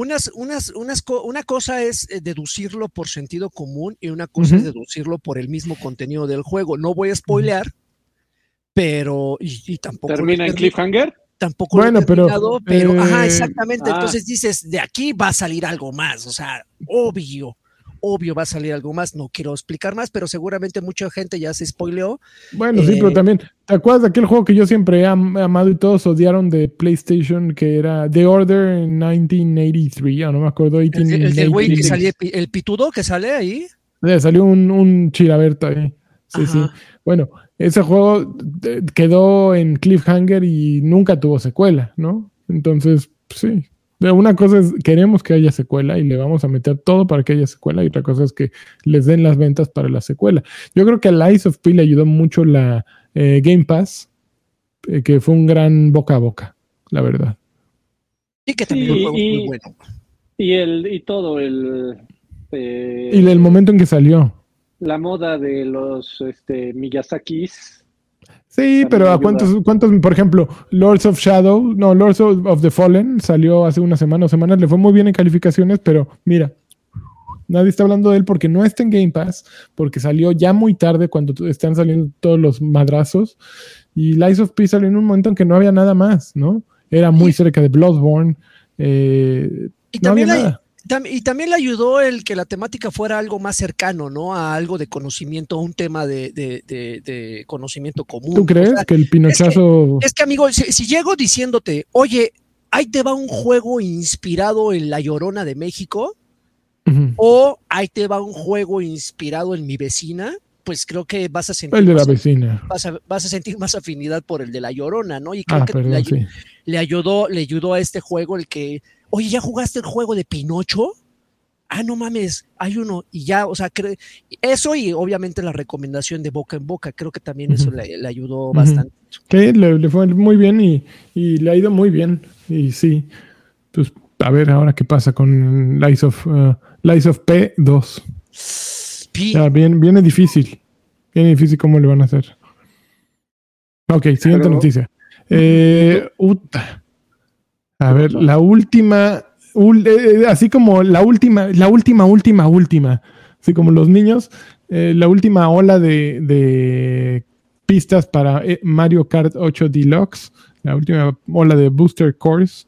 Unas, unas, unas, una cosa es eh, deducirlo por sentido común y una cosa es deducirlo por el mismo contenido del juego. No voy a spoilear, pero y, tampoco. ¿Termina en cliffhanger? Tampoco bueno, pero, pero ajá, eh, exactamente. Ah. Entonces dices, de aquí va a salir algo más, o sea, obvio obvio va a salir algo más, no quiero explicar más, pero seguramente mucha gente ya se spoileó. Bueno, sí, pero eh, también, ¿te acuerdas de aquel juego que yo siempre he amado y todos odiaron de PlayStation, que era The Order en 1983, ya no me acuerdo. El, el, güey que salía, el pitudo que sale ahí. Eh, salió un, un ahí. Sí, sí. Bueno, ese juego eh, quedó en cliffhanger y nunca tuvo secuela, ¿no? Entonces, sí, una cosa es, queremos que haya secuela y le vamos a meter todo para que haya secuela y otra cosa es que les den las ventas para la secuela. Yo creo que a Lies of P le ayudó mucho la eh, Game Pass, eh, que fue un gran boca a boca, la verdad. Y que también y, muy bueno. Y, el, y todo el... Eh, y el momento en que salió. La moda de los este, Miyazakis Sí, pero ¿a cuántos, cuántos, por ejemplo, Lords of Shadow, no, Lords of, the Fallen salió hace una semana o semanas, le fue muy bien en calificaciones, pero mira, nadie está hablando de él porque no está en Game Pass, porque salió ya muy tarde cuando están saliendo todos los madrazos, y Lies of P salió en un momento en que no había nada más, ¿no? Era muy cerca de Bloodborne, eh, y no había nada y también le ayudó el que la temática fuera algo más cercano, ¿no? A algo de conocimiento, un tema de, conocimiento común. ¿Tú crees que el pinochazo... Es que, amigo, si, llego diciéndote, oye, ahí te va un juego inspirado en La Llorona de México, o ahí te va un juego inspirado en mi vecina, pues creo que vas a sentir... El de la vecina. Vas a, sentir más afinidad por el de La Llorona, ¿no? Y creo ah, que le, ayudó, le ayudó a este juego el que oye, ¿ya jugaste el juego de Pinocho? Ah, no mames, hay uno y ya, o sea, eso y obviamente la recomendación de boca en boca, creo que también eso le, ayudó bastante. Sí, le, fue muy bien y, le ha ido muy bien. Y sí, pues a ver ahora qué pasa con Lies of, uh, of P2. viene, difícil, viene difícil cómo le van a hacer. Ok, siguiente noticia. Eh, a ver, la última, eh, eh, así como la última, la última, última, última, así como los niños, eh, la última ola de, pistas para Mario Kart 8 Deluxe, la última ola de Booster Course,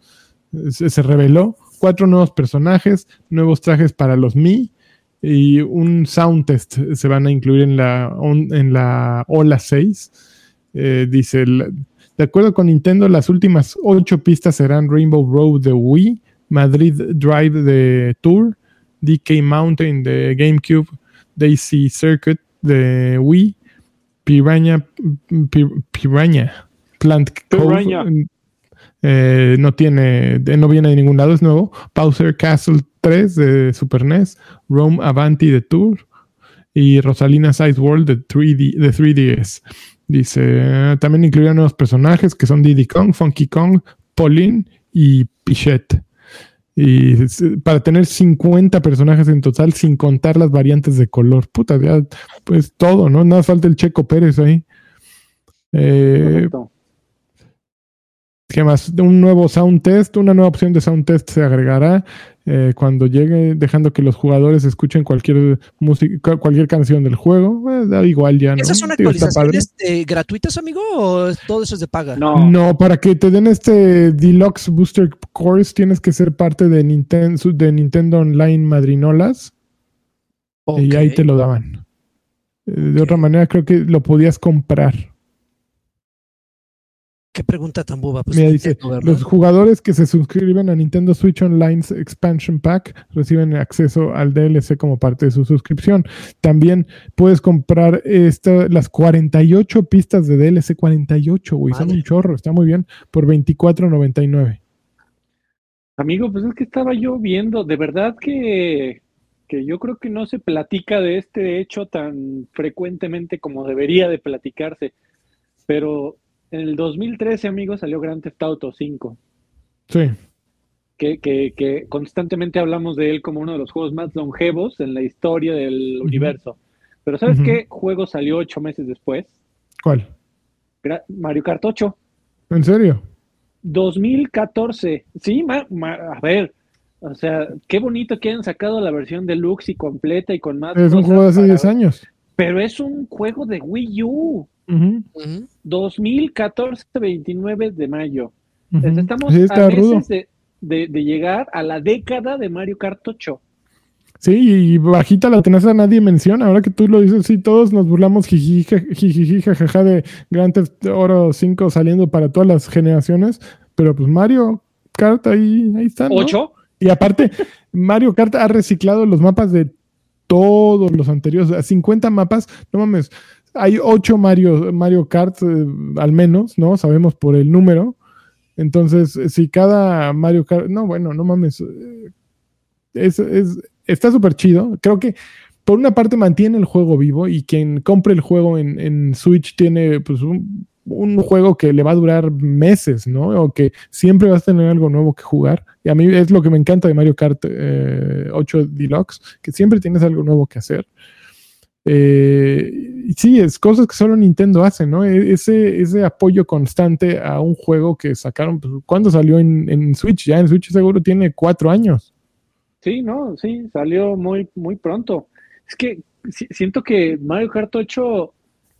se, reveló. Cuatro nuevos personajes, nuevos trajes para los Mi y un sound test se van a incluir en la, en la ola 6. dice, de acuerdo con Nintendo, las últimas ocho pistas serán Rainbow Road de Wii, Madrid Drive de Tour, DK Mountain de GameCube, Daisy Circuit de Wii, Piranha, Piranha Plant Cove, eh, no tiene, no viene de ningún lado, es nuevo. Bowser Castle 3 de Super NES, Rome Avanti de Tour y Rosalina Size World de 3D, de 3DS. Dice, también incluyeron nuevos personajes que son Diddy Kong, Funky Kong, Pauline y Pichette. Y para tener 50 personajes en total sin contar las variantes de color. Puta, ya, pues todo, ¿no? Nada falta el Checo Pérez ahí. Eh, ¿Qué más? Un nuevo sound test, una nueva opción de sound test se agregará eh, cuando llegue, dejando que los jugadores escuchen cualquier música, cualquier canción del juego. Eh, da igual ya. ¿Esas son actualizaciones gratuitas, amigo, o todo eso es de paga? No. no, para que te den este Deluxe Booster Course tienes que ser parte de Nintendo, de Nintendo Online Madrinolas. Y ahí te lo daban. Eh, de otra manera, creo que lo podías comprar. Qué pregunta tan boba. Pues dice, los jugadores que se suscriben a Nintendo Switch Online Expansion Pack reciben acceso al DLC como parte de su suscripción. También puedes comprar esta, las 48 pistas de DLC 48, güey, son un chorro, está muy bien, por 24.99. Amigo, pues es que estaba yo viendo, de verdad que, que yo creo que no se platica de este hecho tan frecuentemente como debería de platicarse, pero en el 2013, amigos, salió Grand Theft Auto 5. Sí. Que, que, constantemente hablamos de él como uno de los juegos más longevos en la historia del universo. Pero ¿sabes qué juego salió ocho meses después? ¿Cuál? Mario Kart 8. ¿En serio? 2014. Sí, a ver. O sea, qué bonito que hayan sacado la versión deluxe y completa y con más. Es un juego de hace 10 años. Pero es un juego de Wii U. 2014, 29 de mayo. Estamos a meses de, llegar a la década de Mario Kart 8. Sí, y bajita la tenaza nadie menciona. Ahora que tú lo dices, sí, todos nos burlamos jiji, jajaja de Grand Theft Oro 5 saliendo para todas las generaciones. Pero pues Mario Kart ahí, ahí está. ¿Ocho? Y aparte, Mario Kart ha reciclado los mapas de todos los anteriores. 50 mapas, no mames hay ocho Mario, Mario Kart eh, al menos, ¿no? Sabemos por el número. Entonces, si cada Mario Kart, no, bueno, no mames, eh, es, está súper chido. Creo que por una parte mantiene el juego vivo y quien compre el juego en, Switch tiene pues un, juego que le va a durar meses, ¿no? O que siempre vas a tener algo nuevo que jugar. Y a mí es lo que me encanta de Mario Kart 8 eh, Deluxe, que siempre tienes algo nuevo que hacer. Eh, sí, es cosas que solo Nintendo hace, ¿no? E, ese, ese apoyo constante a un juego que sacaron, pues, ¿cuándo salió en, Switch? Ya en Switch seguro tiene cuatro años. Sí, no, sí, salió muy, muy pronto. Es que siento que Mario Kart 8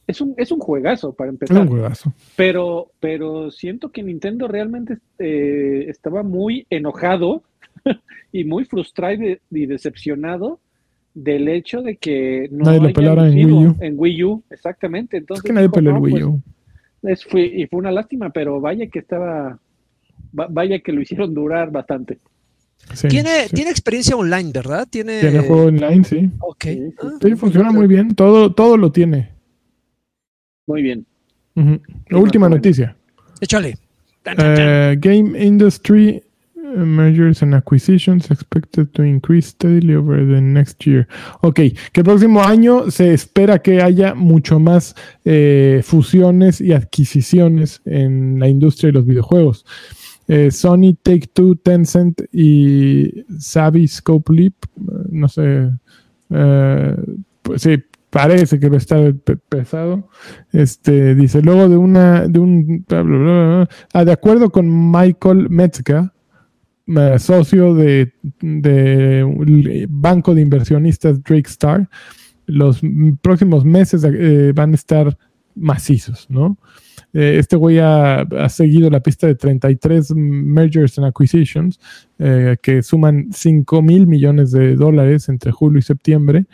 es un, es un juegazo para empezar. Es un juegazo. Pero, pero siento que Nintendo realmente eh, estaba muy enojado y muy frustrado y decepcionado del hecho de que no nadie lo pelara en Wii U. En Wii U, exactamente. Entonces, es que nadie peló el Wii U. Pues, fue, y fue una lástima, pero vaya que estaba, vaya que lo hicieron durar bastante. tiene, tiene experiencia online, ¿verdad? Tiene, tiene juego online, sí. Ok. Sí, funciona muy bien. Todo, todo lo tiene. Muy bien. Última noticia. Échale. Eh, Game Industry mergers and acquisitions expected to increase steadily over the next year. Ok, que el próximo año se espera que haya mucho más eh, fusiones y adquisiciones en la industria de los videojuegos. Eh, Sony, Take Two, Tencent y Savvy Scope Leap, no sé, eh, pues sí, parece que va a estar pesado. Este dice luego de una de un ah, de acuerdo con Michael Metzger, eh, socio de, banco de inversionistas Drake Star, los próximos meses eh, van a estar macizos, ¿no? Eh, este güey ha, seguido la pista de 33 mergers and acquisitions que suman 5 mil millones de dólares entre julio y septiembre.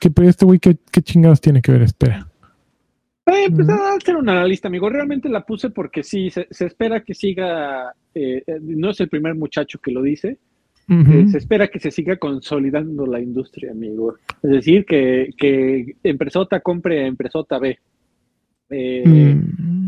¿Qué, este güey qué chingados tiene que ver? Espera. Eh, pues a ser un analista, amigo. Realmente la puse porque sí, se, espera que siga, eh, eh, no es el primer muchacho que lo dice, se espera que se siga consolidando la industria, amigo. Es decir, que, que Empresota compre a Empresota B. Mm.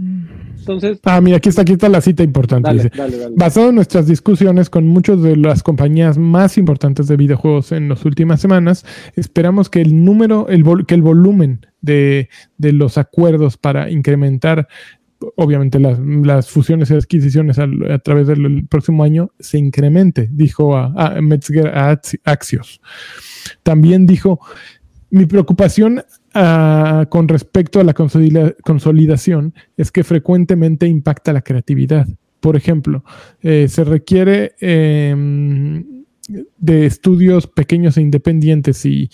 Entonces. Ah, mira, aquí está, aquí está la cita importante. Basado en nuestras discusiones con muchas de las compañías más importantes de videojuegos en las últimas semanas, esperamos que el número, el que el volumen de, los acuerdos para incrementar obviamente las, fusiones y adquisiciones a, través del próximo año se incremente, dijo a, a Metzger a Axios. También dijo, mi preocupación Con respecto a la consolidación es que frecuentemente impacta la creatividad. Por ejemplo, eh, se requiere em, de estudios pequeños e independientes y,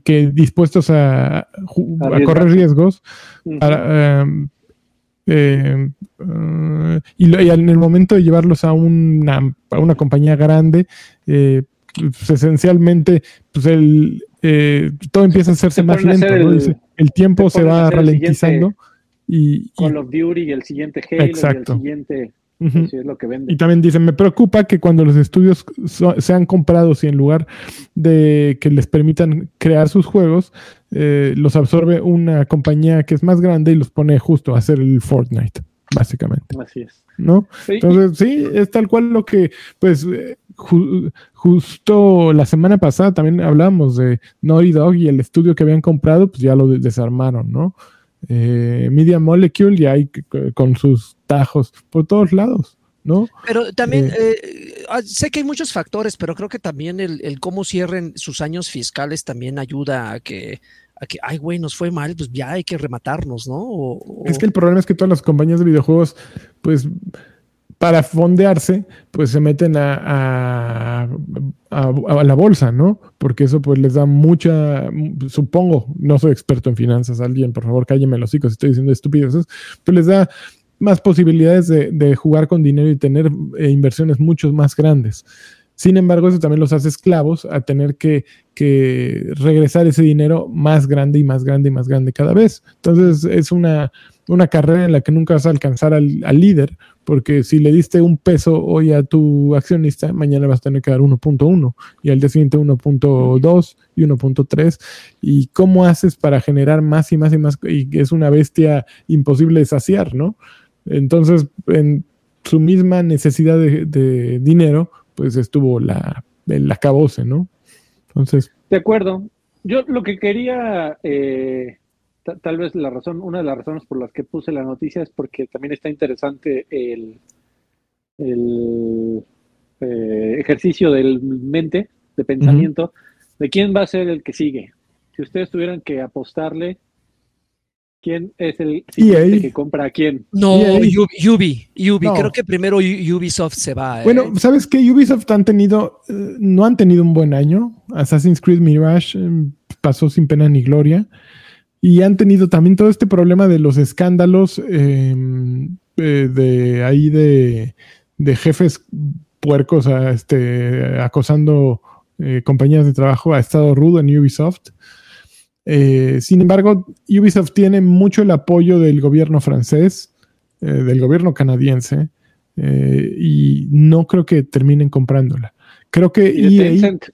que dispuestos a, correr riesgos em, em, y, en el momento de llevarlos a una, a una compañía grande, eh, pues esencialmente pues el, eh, todo empieza a hacerse más lento. El, tiempo se va ralentizando. Y, Call of Duty y el siguiente Halo exacto. y el siguiente. Pues, es lo que vende. Y también dicen, me preocupa que cuando los estudios sean comprados y en lugar de que les permitan crear sus juegos, eh, los absorbe una compañía que es más grande y los pone justo a hacer el Fortnite, básicamente. Así es. ¿No? Entonces, sí, es tal cual lo que, pues, eh, justo la semana pasada también hablábamos de Naughty Dog y el estudio que habían comprado, pues ya lo desarmaron, ¿no? Eh, Media Molecule ya hay con sus tajos por todos lados. ¿No? Pero también, eh, eh, ah, sé que hay muchos factores, pero creo que también el, cómo cierren sus años fiscales también ayuda a que, a que, ay, güey, nos fue mal, pues ya hay que rematarnos, ¿no? Es que el problema es que todas las compañías de videojuegos, pues para fondearse, pues se meten a, la bolsa, ¿no? Porque eso pues les da mucha, supongo, no soy experto en finanzas, alguien, por favor, cálleme los hijos, estoy diciendo estupideces, pues les da más posibilidades de, jugar con dinero y tener eh, inversiones mucho más grandes. Sin embargo, eso también los hace esclavos a tener que, que, regresar ese dinero más grande y más grande y más grande cada vez. Entonces es una, una carrera en la que nunca vas a alcanzar al, líder, porque si le diste un peso hoy a tu accionista, mañana vas a tener que dar 1.1 y al día siguiente 1.2 y 1.3. ¿Y cómo haces para generar más y más y más? Y es una bestia imposible de saciar, ¿no? Entonces, en su misma necesidad de, dinero, pues estuvo la, el acabose, ¿no? Entonces. De acuerdo. Yo lo que quería eh, tal vez la razón, una de las razones por las que puse la noticia es porque también está interesante el, el eh, ejercicio del mente, de pensamiento, de quién va a ser el que sigue. Si ustedes tuvieran que apostarle, ¿quién es el siguiente que compra a quién? No, Ubi, Ubi, creo que primero Ubisoft se va. ¿eh? Bueno, ¿sabes qué? Ubisoft han tenido, eh, no han tenido un buen año. Assassin's Creed Mirage pasó sin pena ni gloria. Y han tenido también todo este problema de los escándalos em, eh, de ahí de, jefes puercos a, este, acosando eh, compañías de trabajo. Ha estado rudo en Ubisoft. Eh, sin embargo, Ubisoft tiene mucho el apoyo del gobierno francés, del gobierno canadiense, y no creo que terminen comprándola. Creo que EA, Tencent,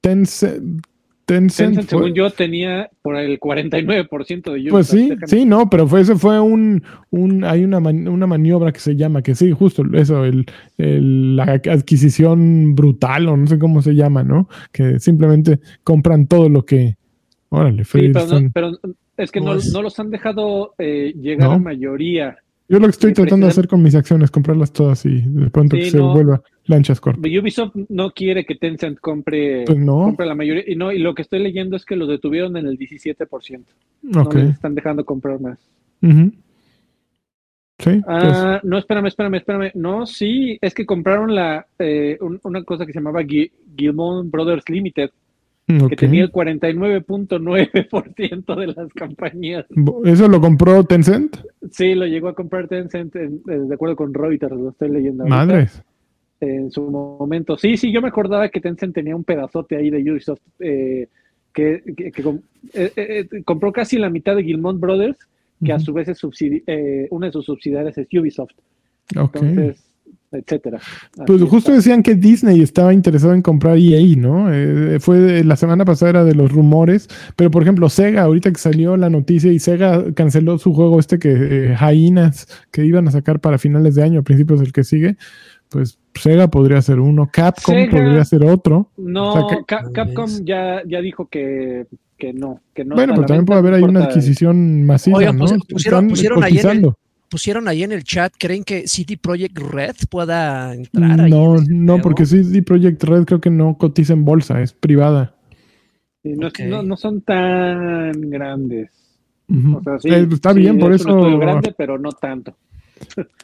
Tencent, según yo, tenía por el 49% de. Pues sí, sí, no, pero fue, ese fue un, un hay una, una maniobra que se llama, que sí, justo eso, el, la adquisición brutal o no sé cómo se llama, ¿no? Que simplemente compran todo lo que... Órale, sí, pero, es que no, no, los han dejado eh, llegar a mayoría yo lo que estoy tratando de hacer con mis acciones, comprarlas todas y de pronto que se vuelva lanchas corp. Ubisoft no quiere que Tencent compre, pues compre la mayoría. Y, no, y lo que estoy leyendo es que lo detuvieron en el 17%. No les están dejando comprar más. Sí. Ah, no, espérame, espérame, espérame. No, sí, es que compraron la eh, una cosa que se llamaba Gilmon Brothers Limited que tenía el 49.9% de las compañías. ¿Eso lo compró Tencent? Sí, lo llegó a comprar Tencent de acuerdo con Reuters, lo estoy leyendo. Madres. En su momento. Sí, sí, yo me acordaba que Tencent tenía un pedazote ahí de Ubisoft eh, que, eh, eh, compró casi la mitad de Gilmont Brothers que a su vez es eh, una de sus subsidiarias es Ubisoft. Entonces, etcétera. Pues justo decían que Disney estaba interesado en comprar EA, ¿no? Eh, fue la semana pasada era de los rumores, pero por ejemplo Sega, ahorita que salió la noticia y Sega canceló su juego este que eh, Jainas que iban a sacar para finales de año, a principios del que sigue, pues Sega podría ser uno, Capcom podría ser otro. No, Capcom ya, ya dijo que, que no, que no. Bueno, pero también puede haber ahí una adquisición masiva, ¿no? pusieron, pusieron el, pusieron ahí en el chat, ¿creen que CD Projekt Red pueda entrar? No, no, porque CD Projekt Red creo que no cotiza en bolsa, es privada. no, no, son tan grandes. Eh, está bien, por eso. grande, pero no tanto.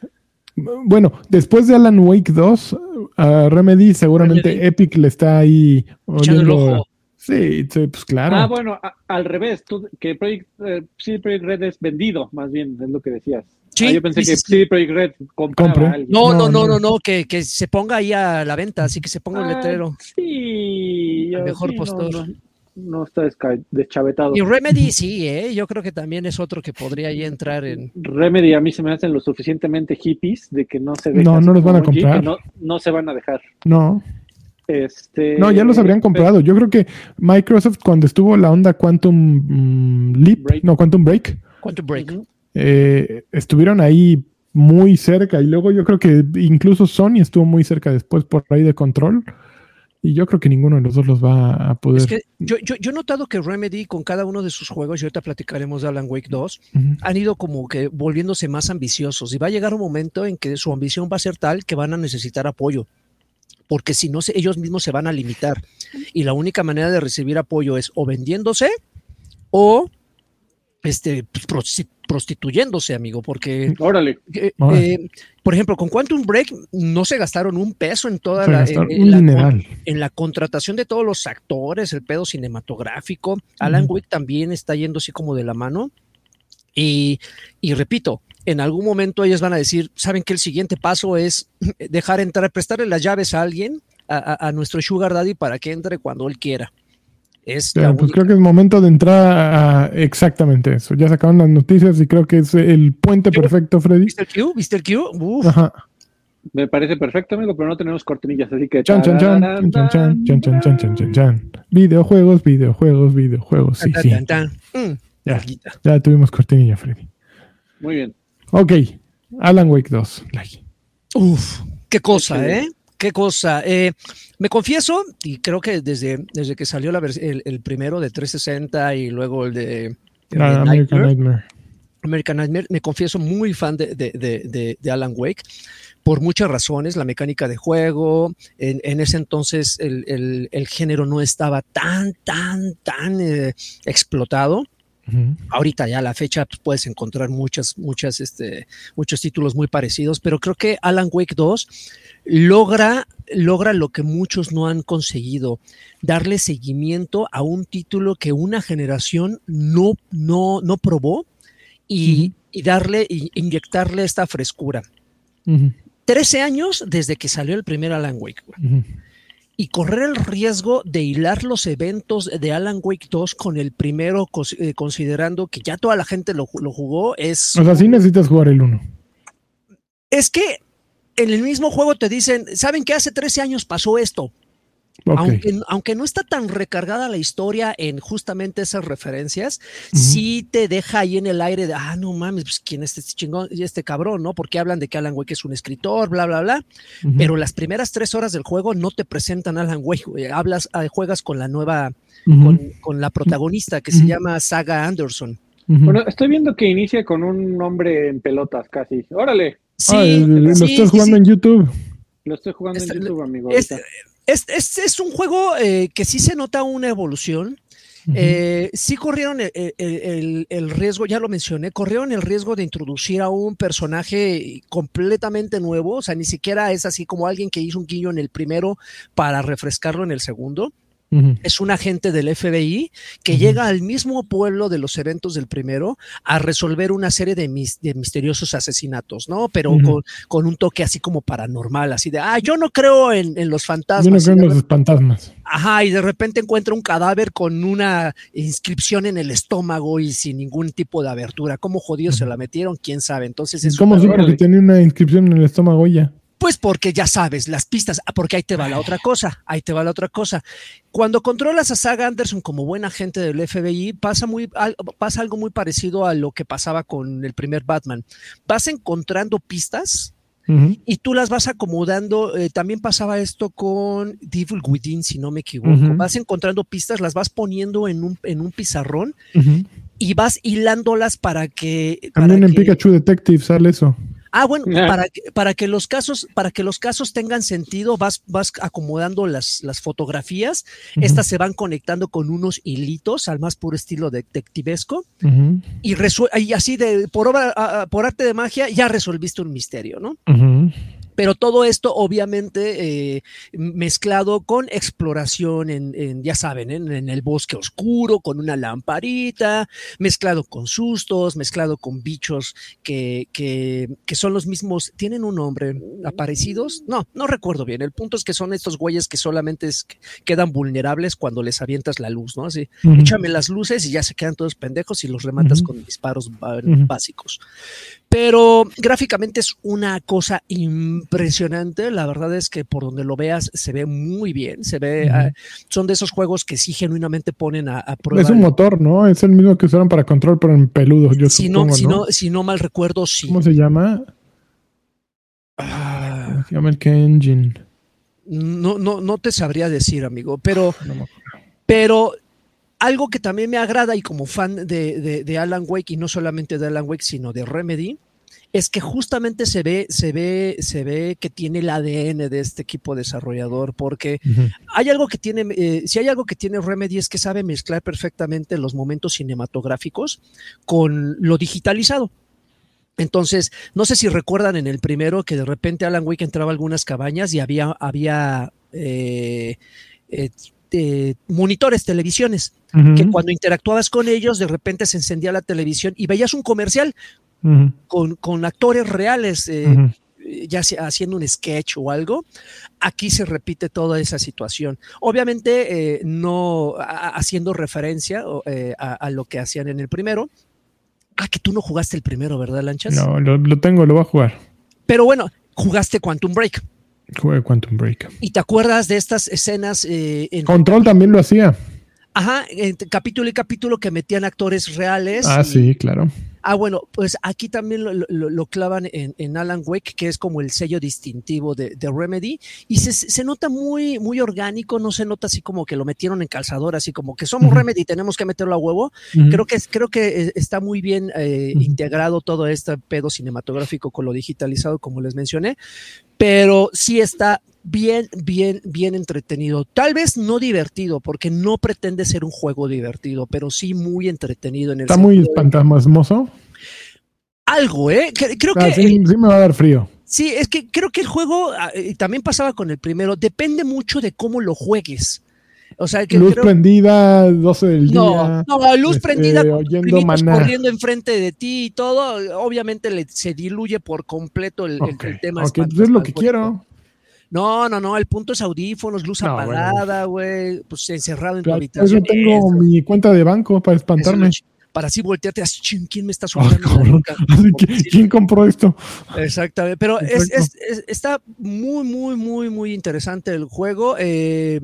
Bueno, después de Alan Wake 2, a Remedy seguramente Epic le está ahí oyendo. Sí, pues claro. Ah, bueno, al revés, que Project, eh, CD Projekt Red es vendido, más bien, es lo que decías. Sí, ah, yo pensé que CD Projekt Red compraba a alguien. No, no, no, no, no, que, que, se ponga ahí a la venta, así que se ponga el ah, letrero. Sí, el mejor postor no está deschavetado. Y Remedy sí, ¿eh? yo creo que también es otro que podría ahí entrar en... Remedy a mí se me hacen lo suficientemente hippies de que no se No, no los van a comprar. No, se van a dejar. No. Este, no, ya los habrían comprado. Yo creo que Microsoft cuando estuvo la onda Quantum mm, Leap, no, Quantum Break. Quantum Break. Eh, estuvieron ahí muy cerca y luego yo creo que incluso Sony estuvo muy cerca después por ahí de control. Y yo creo que ninguno de los dos los va a poder. Es que yo, yo, he notado que Remedy con cada uno de sus juegos, y ahorita platicaremos de Alan Wake 2, han ido como que volviéndose más ambiciosos. Y va a llegar un momento en que su ambición va a ser tal que van a necesitar apoyo. Porque si no, ellos mismos se van a limitar. Y la única manera de recibir apoyo es o vendiéndose o este, pues, prostituyéndose, amigo, porque... Órale. Eh, eh, por ejemplo, con Quantum Break no se gastaron un peso en toda la, en, la, contratación de todos los actores, el pedo cinematográfico. Alan Wake también está yendo así como de la mano. Y, repito, en algún momento ellos van a decir, saben que el siguiente paso es dejar entrar, prestarle las llaves a alguien, a nuestro Sugar Daddy, para que entre cuando él quiera. Es pues creo que es momento de entrar a exactamente eso. Ya sacaron las noticias y creo que es el puente perfecto, Freddy. ¿Viste el Q? ¿Viste el Q? Me parece perfecto, amigo, pero no tenemos cortinillas, así que. Chan, chan, chan, chan, chan, chan, chan, chan, chan, chan, chan. Videojuegos, videojuegos, videojuegos. Sí, sí. Ya, ya tuvimos cortinilla, Freddy. Muy bien. Ok. Alan Wake 2. Uf, qué cosa, ¿eh? Qué cosa. Eh, me confieso, y creo que desde, desde que salió la el, primero de 360 y luego el de, ah, American Nightmare, American Nightmare, me confieso muy fan de, de, de, Alan Wake por muchas razones, la mecánica de juego, en, en ese entonces el, el, el, género no estaba tan, tan, tan eh, explotado. Ahorita ya a la fecha pues, puedes encontrar muchas, muchas, este, muchos títulos muy parecidos, pero creo que Alan Wake 2 logra, logra lo que muchos no han conseguido, darle seguimiento a un título que una generación no, no, no probó y, darle, y inyectarle esta frescura. Trece años desde que salió el primer Alan Wake. Y correr el riesgo de hilar los eventos de Alan Wake 2 con el primero, eh, considerando que ya toda la gente lo, lo jugó, es... O sea, sí necesitas jugar el 1. Es que en el mismo juego te dicen, ¿saben que hace 13 años pasó esto? Aunque, no está tan recargada la historia en justamente esas referencias, sí te deja ahí en el aire de, ah, no mames, pues quién es este chingón y este cabrón, ¿no? Porque hablan de que Alan Wake es un escritor, bla, bla, bla. Pero las primeras tres horas del juego no te presentan a Alan Wake, hablas, ah, juegas con la nueva, con, la protagonista que se llama Saga Anderson. Bueno, estoy viendo que inicia con un hombre en pelotas casi. Órale. Sí, lo estoy jugando en YouTube. Lo estoy jugando en YouTube, amigo. Es, es, un juego eh, que sí se nota una evolución. Eh, sí corrieron el, riesgo, ya lo mencioné, corrieron el riesgo de introducir a un personaje completamente nuevo, o sea, ni siquiera es así como alguien que hizo un guiño en el primero para refrescarlo en el segundo. Es un agente del FBI que llega al mismo pueblo de los eventos del primero a resolver una serie de, misteriosos asesinatos, ¿no? Pero con, un toque así como paranormal, así de, ah, yo no creo en, los fantasmas. Yo no creo en los fantasmas. Ajá, y de repente encuentra un cadáver con una inscripción en el estómago y sin ningún tipo de abertura. ¿Cómo jodidos se la metieron? ¿Quién sabe? Entonces es... ¿Cómo supo que tenía una inscripción en el estómago ya? Pues porque ya sabes, las pistas, ah, porque ahí te va la otra cosa, ahí te va la otra cosa. Cuando controlas a Saga Anderson como buen agente del FBI, pasa, muy, pasa algo muy parecido a lo que pasaba con el primer Batman. Vas encontrando pistas y tú las vas acomodando. Eh, también pasaba esto con Devil Within, si no me equivoco. Vas encontrando pistas, las vas poniendo en un, en un pizarrón y vas hilándolas para que... También en Pikachu Detective sale eso. Ah, bueno, para, que, para que los casos, para que los casos tengan sentido, vas, vas acomodando las, las fotografías, estas se van conectando con unos hilitos al más puro estilo detectivesco, y, y, así de por obra, por arte de magia, ya resolviste un misterio, ¿no? Pero todo esto obviamente eh, mezclado con exploración en, ya saben, en, el bosque oscuro, con una lamparita, mezclado con sustos, mezclado con bichos que, que, que son los mismos, tienen un nombre, aparecidos, no, no recuerdo bien, el punto es que son estos güeyes que solamente quedan vulnerables cuando les avientas la luz, ¿no? Así, échame las luces y ya se quedan todos pendejos y los rematas con disparos básicos pero gráficamente es una cosa impresionante. La verdad es que por donde lo veas se ve muy bien. Se ve, ah, son de esos juegos que sí genuinamente ponen a, prueba. Es un motor, ¿no? Es el mismo que usaron para control, pero en peludo. Yo si supongo, no, si ¿no? si no mal recuerdo, sí. ¿Cómo se llama? Ah, se llama el Engine. No, no, no te sabría decir, amigo, pero, pero algo que también me agrada y como fan de, Alan Wake y no solamente de Alan Wake sino de Remedy es que justamente se ve, se ve, se ve que tiene el ADN de este equipo desarrollador, porque hay algo que tiene, eh, si hay algo que tiene Remedy es que sabe mezclar perfectamente los momentos cinematográficos con lo digitalizado. Entonces, no sé si recuerdan en el primero que de repente Alan Wake entraba a algunas cabañas y había, había eh, eh, monitores, televisiones, que cuando interactuabas con ellos, de repente se encendía la televisión y veías un comercial con, actores reales, eh, ya sea haciendo un sketch o algo. Aquí se repite toda esa situación. Obviamente, eh, no haciendo referencia eh, a, lo que hacían en el primero. Ah, que tú no jugaste el primero, ¿verdad, Lanchas? No, lo, lo tengo, lo voy a jugar. Pero bueno, jugaste Quantum Break. Jugué Quantum Break. ¿Y te acuerdas de estas escenas? Eh, en Control también lo hacía. Ajá, en capítulo y capítulo que metían actores reales. Ah, sí, claro. Ah, bueno, pues aquí también lo, clavan en, Alan Wake, que es como el sello distintivo de, Remedy, y se, nota muy, muy orgánico, no se nota así como que lo metieron en calzador, así como que somos Remedy y tenemos que meterlo a huevo. Creo que, creo que eh, está muy bien eh, integrado todo este pedo cinematográfico con lo digitalizado, como les mencioné, pero sí está bien, bien, bien entretenido. Tal vez no divertido, porque no pretende ser un juego divertido, pero sí muy entretenido. En el Está muy fantasmoso. Algo, ¿eh? Creo ah, que. Sí, me va a dar frío. Sí, es que creo que el juego, ah, también pasaba con el primero, depende mucho de cómo lo juegues. O sea, que luz prendida, 12 del día. No, luz este, prendida, oyendo corriendo enfrente de ti y todo, obviamente se diluye por completo el, tema. Ok, entonces es lo que quiero. No, no, no, el punto es audífonos, luz apagada, güey, pues encerrado en tu habitación. Yo tengo mi cuenta de banco para espantarme. para así voltearte así, ¿quién me está subiendo? ¿Quién compró esto? Exactamente, pero es, está muy, muy, muy, muy interesante el juego. Eh,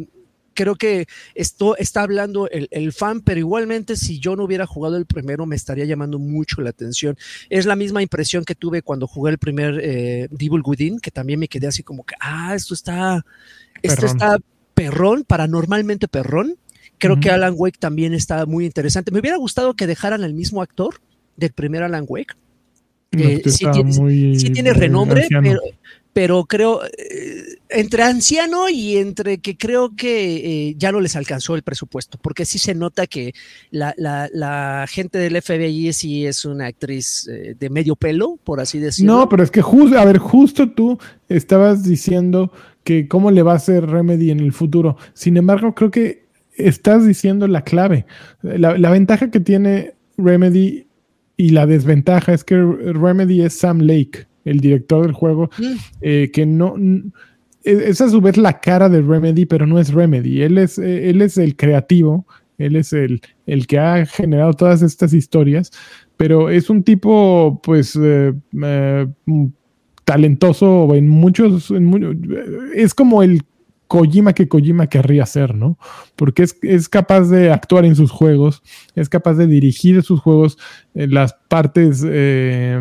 creo que esto está hablando el, fan, pero igualmente si yo no hubiera jugado el primero me estaría llamando mucho la atención. Es la misma impresión que tuve cuando jugué el primer eh, Devil Within, que también me quedé así como que, ah, esto está, esto está perrón, paranormalmente perrón. Creo que Alan Wake también está muy interesante. Me hubiera gustado que dejaran al mismo actor del primer Alan Wake. Eh, sí, tiene, renombre, pero, pero creo, eh, entre anciano y entre que creo que eh, ya no les alcanzó el presupuesto, porque sí se nota que la, gente del FBI sí es una actriz eh, de medio pelo, por así decirlo. No, pero es que justo, a ver, justo tú estabas diciendo que cómo le va a hacer Remedy en el futuro. Sin embargo, creo que estás diciendo la clave. La, la, ventaja que tiene Remedy y la desventaja es que Remedy es Sam Lake, el director del juego, mm. eh, que no es a su vez la cara de Remedy, pero no es Remedy. Él es, él es el creativo, él es el, el que ha generado todas estas historias, pero es un tipo, pues, eh, eh, talentoso en muchos, es como el Kojima que Kojima querría ser, ¿no? Porque es, capaz de actuar en sus juegos, es capaz de dirigir sus juegos, en las partes, eh,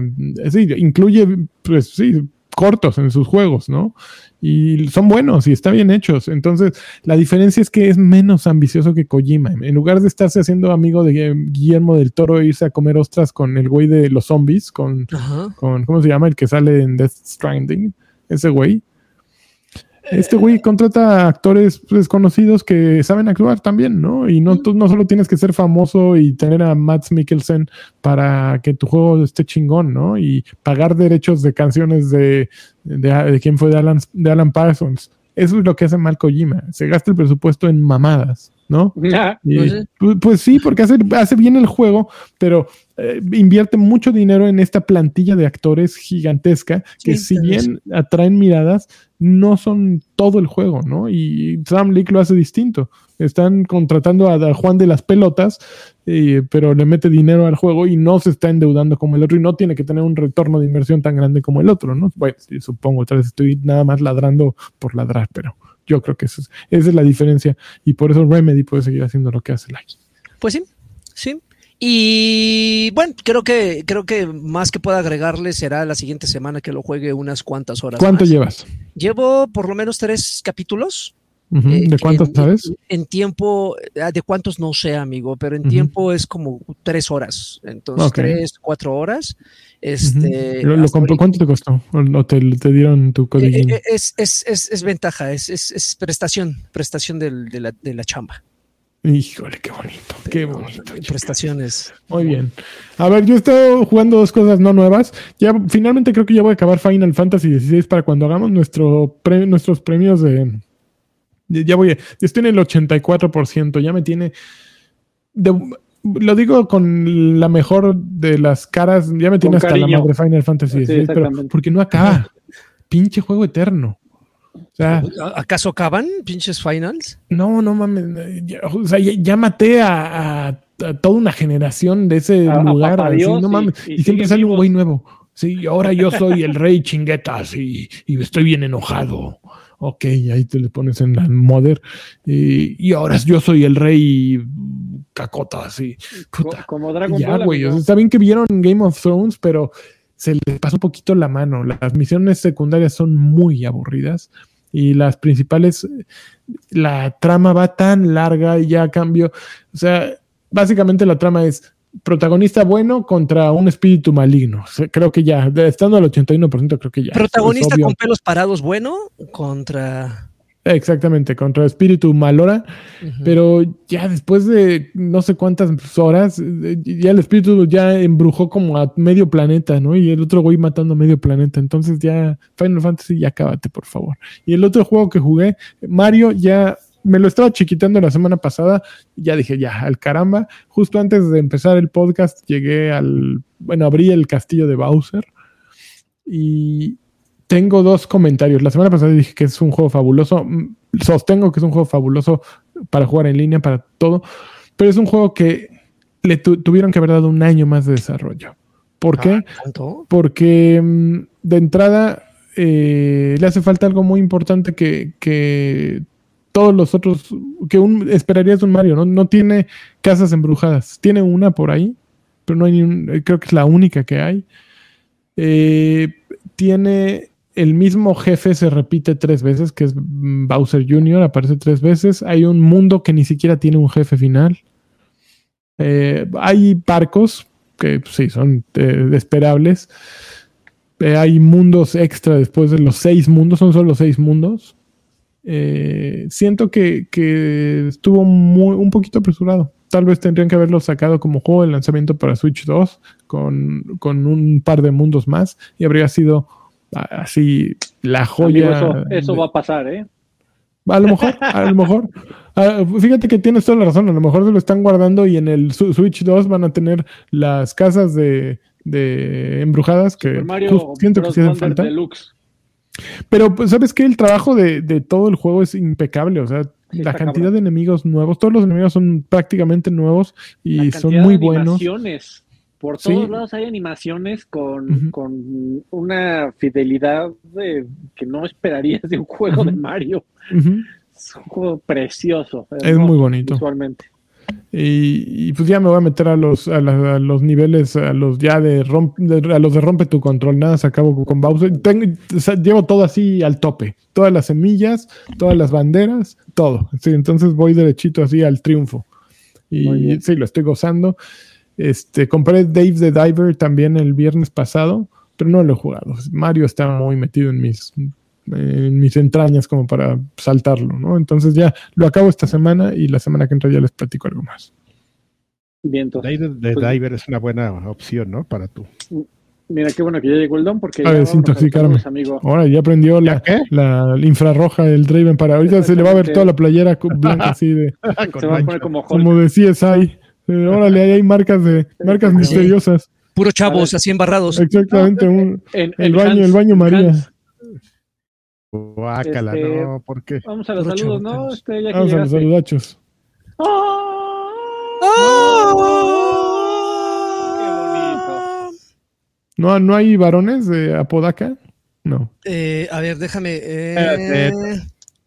sí, incluye, pues sí, cortos en sus juegos, ¿no? Y son buenos y están bien hechos. Entonces, la diferencia es que es menos ambicioso que Kojima. En lugar de estarse haciendo amigo de Guillermo del Toro e irse a comer ostras con el güey de los zombies, con, con ¿cómo se llama? El que sale en Death Stranding, ese güey. Este güey contrata actores desconocidos que saben actuar también, ¿no? Y no, tú no solo tienes que ser famoso y tener a Matt Mikkelsen para que tu juego esté chingón, ¿no? Y pagar derechos de canciones de, de, quién fue de Alan, de Alan Parsons. Eso es lo que hace mal Kojima. Se gasta el presupuesto en mamadas. ¿no? Pues, pues, pues, sí, porque hace, hace bien el juego, pero eh, invierte mucho dinero en esta plantilla de actores gigantesca que si bien atraen miradas, no son todo el juego, ¿no? Y Sam Leak lo hace distinto. Están contratando a, Juan de las pelotas, eh, pero le mete dinero al juego y no se está endeudando como el otro y no tiene que tener un retorno de inversión tan grande como el otro, ¿no? Bueno, supongo, otra vez estoy nada más ladrando por ladrar, pero... Yo creo que esa es la diferencia y por eso Remedy puede seguir haciendo lo que hace Light. Pues sí, sí. Y bueno, creo que creo que más que pueda agregarle será la siguiente semana que lo juegue unas cuantas horas. ¿Cuánto llevas? Llevo por lo menos tres capítulos. Eh, ¿De cuántos sabes? En tiempo, ah, de cuántos no sé, amigo, pero en tiempo es como tres horas. Entonces, tres, cuatro horas. Este, ¿Cuánto te costó? ¿O te, dieron tu código? Eh, eh, es, es, es, es, ventaja, es, prestación, prestación del, de, la, de la chamba. Híjole, qué bonito, qué bonito. Prestaciones. Muy bien. A ver, yo he estado jugando dos cosas no nuevas. Ya finalmente creo que ya voy a acabar Final Fantasy XVI para cuando hagamos nuestro nuestros premios de. Ya voy, ya estoy en el 84%, ya me tiene. De, lo digo con la mejor de las caras, ya me tiene hasta la madre Final Fantasy pero porque no acaba. Pinche juego eterno. ¿Acaso acaban pinches finals? No, no mames. Ya, o sea, ya, maté a, toda una generación de ese lugar. no mames. Y, siempre sale un güey nuevo. Sí, ahora yo soy el rey chinguetas y, y estoy bien enojado. Ok, ahí te le pones en la mother. Y, ahora yo soy el rey cacota, así. Como Dragon Ball. güey. está bien que vieron Game of Thrones, pero se les pasó un poquito la mano. Las misiones secundarias son muy aburridas y las principales, la trama va tan larga y ya cambio. O sea, básicamente la trama es protagonista bueno contra un espíritu maligno. Creo que ya, estando al 81%, creo que ya. Protagonista con pelos parados bueno contra Exactamente, contra espíritu malora, pero ya después de no sé cuántas horas, ya el espíritu ya embrujó como a medio planeta, ¿no? Y el otro güey matando a medio planeta. Entonces ya, Final Fantasy, ya cábate, por favor. Y el otro juego que jugué, Mario, ya me lo estaba chiquitando la semana pasada, ya dije, ya, al caramba. Justo antes de empezar el podcast, llegué al, bueno, abrí el castillo de Bowser y tengo dos comentarios. La semana pasada dije que es un juego fabuloso. Mm, sostengo que es un juego fabuloso para jugar en línea, para todo. Pero es un juego que le tuvieron que haber dado un año más de desarrollo. ¿Por qué? Ah, Porque mm, de entrada eh, le hace falta algo muy importante que, todos los otros, que un, esperarías un Mario, ¿no? No tiene casas embrujadas. Tiene una por ahí, pero no hay ni un, creo que es la única que hay. Eh, tiene el mismo jefe se repite tres veces, que es Bowser Jr., aparece tres veces. Hay un mundo que ni siquiera tiene un jefe final. Eh, hay barcos que pues, sí son eh, esperables. Eh, hay mundos extra después de los seis mundos, son solo seis mundos. siento que, estuvo muy, un poquito apresurado. Tal vez tendrían que haberlo sacado como juego de lanzamiento para Switch 2 con, con un par de mundos más y habría sido así la joya. eso, va a pasar, ¿eh? A lo mejor, a lo mejor. Fíjate que tienes toda la razón. A lo mejor se lo están guardando y en el Switch 2 van a tener las casas de, de embrujadas que siento que se hacen falta. Pero, pues, ¿sabes qué? El trabajo de, de, todo el juego es impecable. O sea, la cantidad de enemigos nuevos, todos los enemigos son prácticamente nuevos y son muy buenos. Por todos lados hay animaciones con, una fidelidad que no esperarías de un juego de Mario. Es un juego precioso. Es muy bonito. Visualmente. Y, pues ya me voy a meter a los, a, los niveles, a los ya de, a los de rompe tu control. Nada, se acabo con Bowser. llevo todo así al tope. Todas las semillas, todas las banderas, todo. Sí, entonces voy derechito así al triunfo. Y sí, lo estoy gozando. Este, compré Dave the Diver también el viernes pasado, pero no lo he jugado. Mario está muy metido en mis, en mis entrañas como para saltarlo, ¿no? Entonces ya lo acabo esta semana y la semana que entra ya les platico algo más. Bien, Dave the pues Diver es una buena opción, ¿no? Para tú. Mira, qué bueno que ya llegó el don porque ya desintoxicarme. Ahora ya aprendió la, la, infrarroja del Draven para ahorita se le va a ver toda la playera blanca así de se va a poner como, como decía Sai órale, ahí hay marcas de marcas misteriosas. Puro chavos, así embarrados. Exactamente, el, baño, el baño María. Guácala, este, no, ¿por qué? Vamos a los saludos, ¿no? Este, ya vamos a los saludachos. ¡Oh! ¡Oh! ¡Qué bonito! ¿No, ¿No hay varones de Apodaca? No. Eh, a ver, déjame. Eh,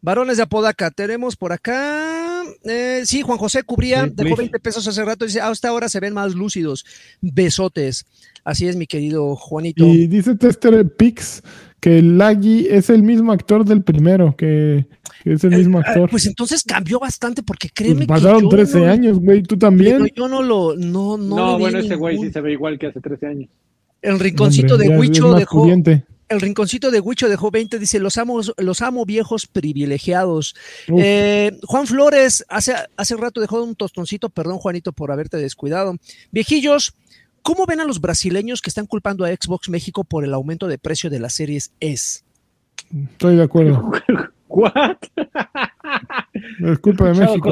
varones de Apodaca, tenemos por acá. Eh, sí, Juan José cubría, dejó 20 pesos hace rato, dice, hasta ahora se ven más lúcidos. Besotes. Así es, mi querido Juanito. Y dice Tester Pix que Laggy es el mismo actor del primero, que, es el mismo eh, actor. pues entonces cambió bastante, porque créeme pues pasaron 13 años, güey, tú también. yo no lo, no, no. No, bueno, ese güey sí se ve igual que hace 13 años. El rinconcito de Huicho dejó el rinconcito de Huicho dejó 20, dice, los amo, los amo viejos privilegiados. Eh, Juan Flores, hace, hace rato dejó un tostoncito, perdón Juanito por haberte descuidado. Viejillos, ¿cómo ven a los brasileños que están culpando a Xbox México por el aumento de precio de las series S? Estoy de acuerdo. ¿What? Es culpa de México.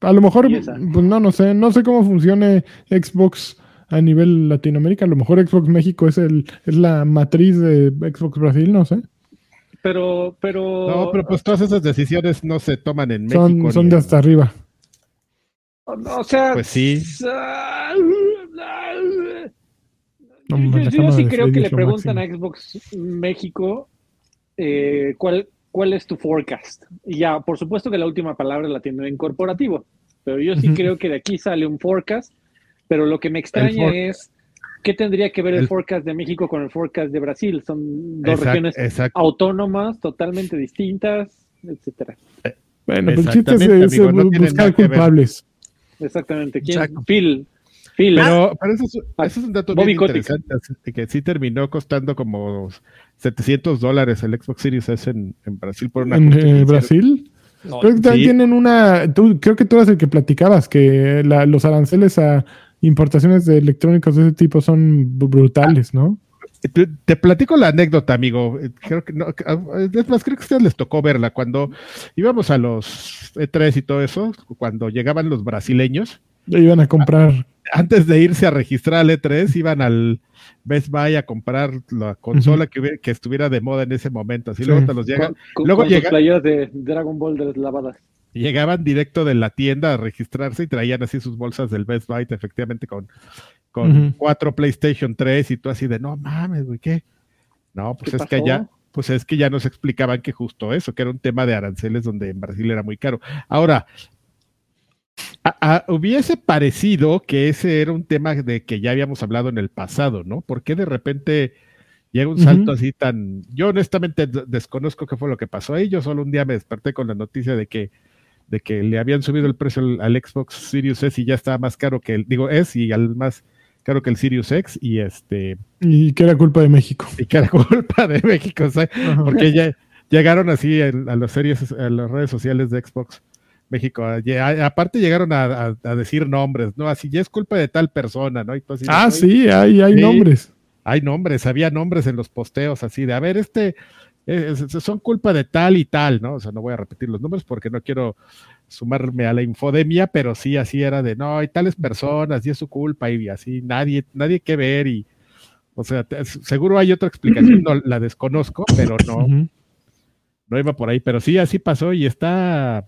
A lo mejor, pues no, no sé, no sé cómo funcione Xbox a nivel Latinoamérica. A lo mejor Xbox México es, el, es la matriz de Xbox Brasil, no sé. Pero, pero. No, pero pues todas esas decisiones no se toman en México. Son, son de hasta arriba. O sea. Pues sí. yo, sí creo que le preguntan a Xbox México eh, ¿cuál, cuál es tu forecast. Y ya, por supuesto que la última palabra la tiene en corporativo, pero yo sí creo que de aquí sale un forecast pero lo que me extraña es qué tendría que ver el, forecast de México con el forecast de Brasil. Son dos regiones autónomas, totalmente distintas, etcétera. Eh, bueno, pues el chiste es, buscar culpables. Exactamente. ¿Quién? Phil. Phil. Pero, eso, es, un dato bien interesante, que sí terminó costando como 700 dólares el Xbox Series S en, Brasil por una ¿En eh, Brasil? creo que también tienen una, creo que tú eras el que platicabas, que los aranceles a importaciones de electrónicos de ese tipo son brutales, ¿no? Te, platico la anécdota, amigo. Creo que no, es más, creo que a ustedes les tocó verla cuando íbamos a los E3 y todo eso, cuando llegaban los brasileños. Iban a comprar. Antes de irse a registrar al E3, iban al Best Buy a comprar la consola que, que, estuviera de moda en ese momento. Así luego te los llegan. luego llegan. de Dragon Ball de lavadas llegaban directo de la tienda a registrarse y traían así sus bolsas del Best Buy, efectivamente, con, con cuatro PlayStation 3 y tú así de, no mames, güey, ¿qué? No, pues es que ya, pues es que ya nos explicaban que justo eso, que era un tema de aranceles donde en Brasil era muy caro. Ahora, hubiese parecido que ese era un tema de que ya habíamos hablado en el pasado, ¿no? ¿Por qué de repente llega un salto así tan... Yo honestamente desconozco qué fue lo que pasó ahí, yo solo un día me desperté con la noticia de que de que le habían subido el precio al, Xbox Series S y ya estaba más caro que el, digo, S y al más caro que el Sirius X y este... Y que era culpa de México. Y que era culpa de México, porque ya llegaron así a, las series, a las redes sociales de Xbox México. aparte llegaron a, decir nombres, ¿no? Así ya es culpa de tal persona, ¿no? ah, sí, hay, hay nombres. Hay nombres, había nombres en los posteos así de, a ver, este son culpa de tal y tal, ¿no? O sea, no voy a repetir los números porque no quiero sumarme a la infodemia, pero sí, así era de, no, hay tales personas y es su culpa y así, nadie, nadie que ver y, o sea, seguro hay otra explicación, no la desconozco, pero no, no iba por ahí, pero sí, así pasó y está,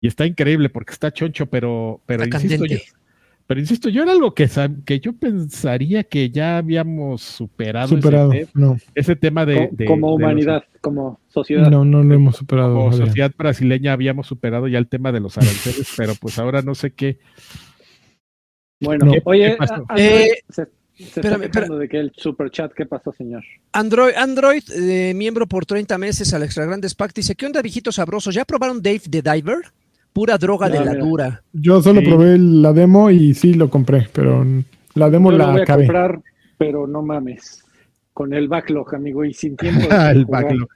y está increíble porque está choncho, pero, pero insisto, yo, pero insisto, yo era algo que, que yo pensaría que ya habíamos superado, ese, tema de, como humanidad, como sociedad. No, no lo hemos superado. Como sociedad brasileña habíamos superado ya el tema de los aranceles, pero pues ahora no sé qué. Bueno, oye, eh, se, está de que el super chat, ¿qué pasó, señor? Android, Android eh, miembro por 30 meses al Extra Grandes Pack, dice, ¿qué onda, viejitos sabrosos? ¿Ya probaron Dave the Diver? Pura droga de la dura. Yo solo probé la demo y sí lo compré, pero la demo la voy a comprar, pero no mames. Con el backlog, amigo, y sin tiempo. el backlog.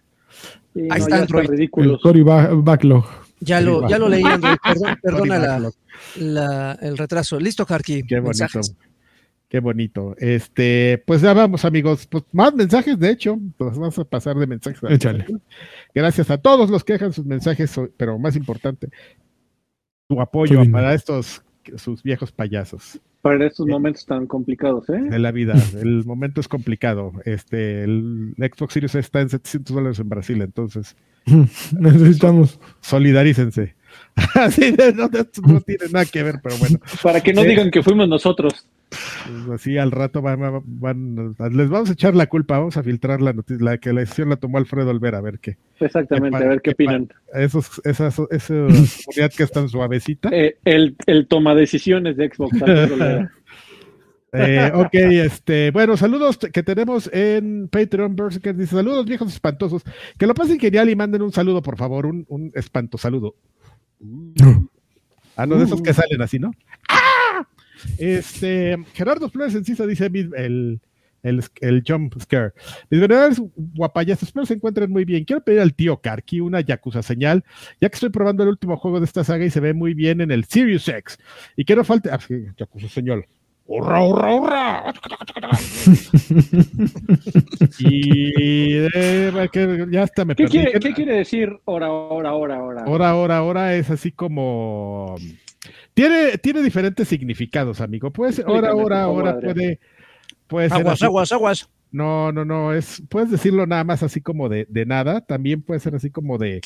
Ahí está Android. El Cory backlog. Ya lo, ya lo leí, Android. perdona la, el retraso. Listo, Karki. Qué bonito. Qué bonito. Este, pues ya vamos, amigos. Pues más mensajes, de hecho, pues vamos a pasar de mensajes. Échale. Gracias a todos los que dejan sus mensajes, pero más importante, tu apoyo para estos sus viejos payasos. Para estos momentos tan complicados, ¿eh? De la vida. El momento es complicado. Este, el Xbox Series está en 700 dólares en Brasil, entonces. Necesitamos. Solidarícense. Así no, no, tiene nada que ver, pero bueno. Para que no digan que fuimos nosotros. Pues así al rato van, les vamos a echar la culpa, vamos a filtrar la noticia, la que la decisión la tomó Alfredo Olvera, a ver qué. Exactamente, a ver qué, opinan. Esos, esa, esa comunidad que es tan suavecita. Eh, el, el toma decisiones de Xbox. eh, ok, este, bueno, saludos que tenemos en Patreon, que dice saludos viejos espantosos, que lo pasen genial y manden un saludo, por favor, un, un espanto saludo. Ah, no, de esos que salen así, ¿no? Este, Gerardo Flores Encisa dice el, el, el jump scare. Mis verdades guapayas, espero se encuentren muy bien. Quiero pedir al tío Karki una Yakuza señal, ya que estoy probando el último juego de esta saga y se ve muy bien en el Sirius X. Y quiero falta. Ah, Yakuza señal. ¡Hurra, hurra, hurra! y eh, ya está, me ¿Qué quiere, ¿Qué quiere decir hora, hora, hora, hora? Hora, hora, hora es así como tiene, tiene diferentes significados, amigo. Puede ser, ahora, ahora, ahora puede, puede ser. Aguas, aguas, aguas. No, no, no, es, puedes decirlo nada más así como de, de nada. También puede ser así como de,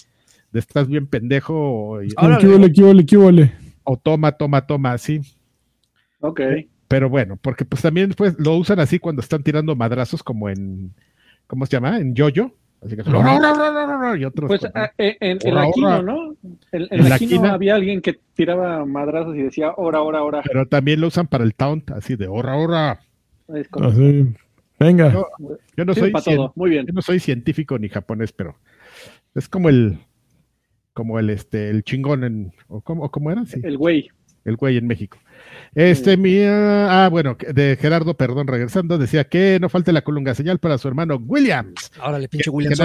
de estás bien pendejo. Y, O toma, toma, toma, sí. Ok. Pero bueno, porque pues también pues, lo usan así cuando están tirando madrazos como en, ¿cómo se llama? En yoyo. Así que, y otros, pues ah, eh, en, en, la Aquino, ¿no? En, en, la Aquino había alguien que tiraba madrazos y decía hora, hora, hora. Pero también lo usan para el taunt, así de hora, hora. Venga. Yo, no soy Muy bien. yo no soy científico ni japonés, pero es como el como el este el chingón en o cómo, cómo era sí. el güey el güey en México este, mía, ah, bueno, de Gerardo, perdón, regresando, decía que no falte la colunga señal para su hermano Williams. Ahora le pinche Williams.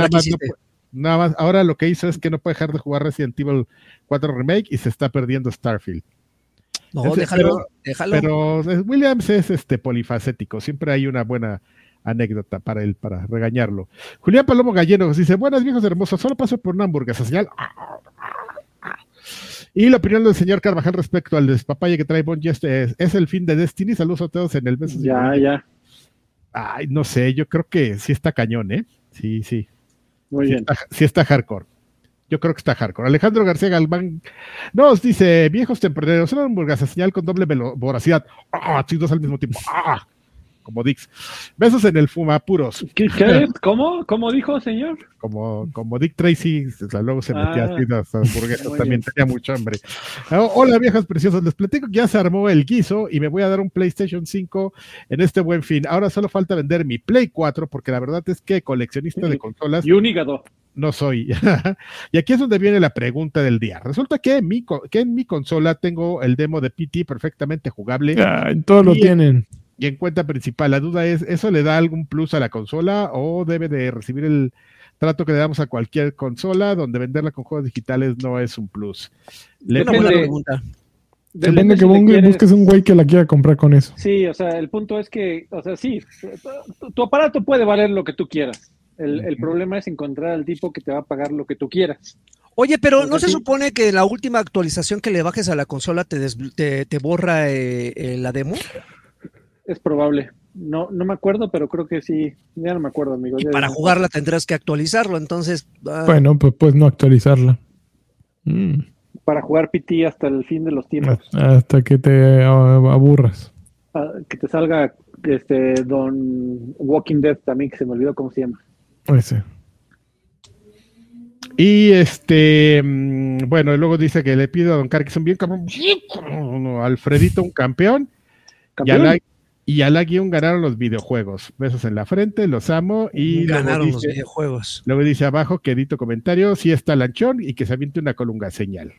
nada, más, ahora lo que hizo es que no puede dejar de jugar Resident Evil 4 Remake y se está perdiendo Starfield. No, déjalo, déjalo. Pero Williams es este polifacético, siempre hay una buena anécdota para él, para regañarlo. Julián Palomo Galleno dice, buenas viejos hermosos, solo paso por una hamburguesa señal. Y la opinión del señor Carvajal respecto al despapalle que trae Bon es, es el fin de Destiny. Saludos a todos en el mes. Ya, ya. Ay, no sé, yo creo que sí está cañón, ¿eh? Sí, sí. Muy bien. sí está hardcore. Yo creo que está hardcore. Alejandro García Galván nos dice: Viejos tempraneros, una hamburguesa señal con doble voracidad. ¡Ah! Sí, dos al mismo tiempo. ¡Ah! Como Dix. Besos en el Fumapuros. ¿Qué, ¿Cómo? ¿Cómo dijo, señor? Como, como Dick Tracy, luego se metía ah, así las hamburguesas, también tenía mucho hambre. Ah, hola, viejas preciosas, les platico que ya se armó el guiso y me voy a dar un PlayStation 5 en este buen fin. Ahora solo falta vender mi Play 4, porque la verdad es que coleccionista de consolas. Y un hígado no soy. y aquí es donde viene la pregunta del día. Resulta que, en mi, que en mi consola tengo el demo de PT perfectamente jugable. en todos lo tienen y en cuenta principal. La duda es, ¿eso le da algún plus a la consola o debe de recibir el trato que le damos a cualquier consola donde venderla con juegos digitales no es un plus? Le una buena pregunta. Depende que busques un güey que la quiera comprar con eso. Sí, o sea, el punto es que, o sea, sí, tu, aparato puede valer lo que tú quieras. El, problema es encontrar al tipo que te va a pagar lo que tú quieras. Oye, pero ¿no se supone que la última actualización que le bajes a la consola te, te, borra eh, eh, la demo? Es probable. No, no me acuerdo, pero creo que sí. Ya no me acuerdo, amigo. para jugarla tendrás que actualizarlo, entonces. Ah. Bueno, pues, pues no actualizarla. Mm. Para jugar PT hasta el fin de los tiempos. Hasta que te aburras. Ah, que te salga este Don Walking Dead también, que se me olvidó cómo se llama. Ese. Y este, mm, bueno, luego dice que le pido a Don Carson bien cabrón, Alfredito un campeón. ¿Campeón? y a la guion ganaron los videojuegos. Besos en la frente, los amo. Y ganaron los videojuegos. Luego dice abajo, que edito comentario, si está lanchón y que se aviente una colunga señal.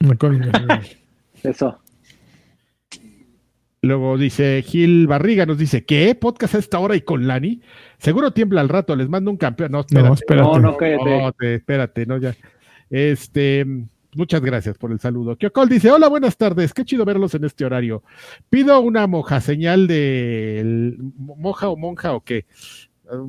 Una colunga señal. Eso. Luego dice Gil Barriga, nos dice, ¿qué? ¿Podcast a esta hora y con Lani? Seguro tiembla al rato, les mando un campeón. No, espérate. No, espérate. No, no, cállate. espérate, no, ya. Este, Muchas gracias por el saludo. Kyokol dice, hola, buenas tardes, qué chido verlos en este horario. Pido una moja, señal de moja o monja o qué,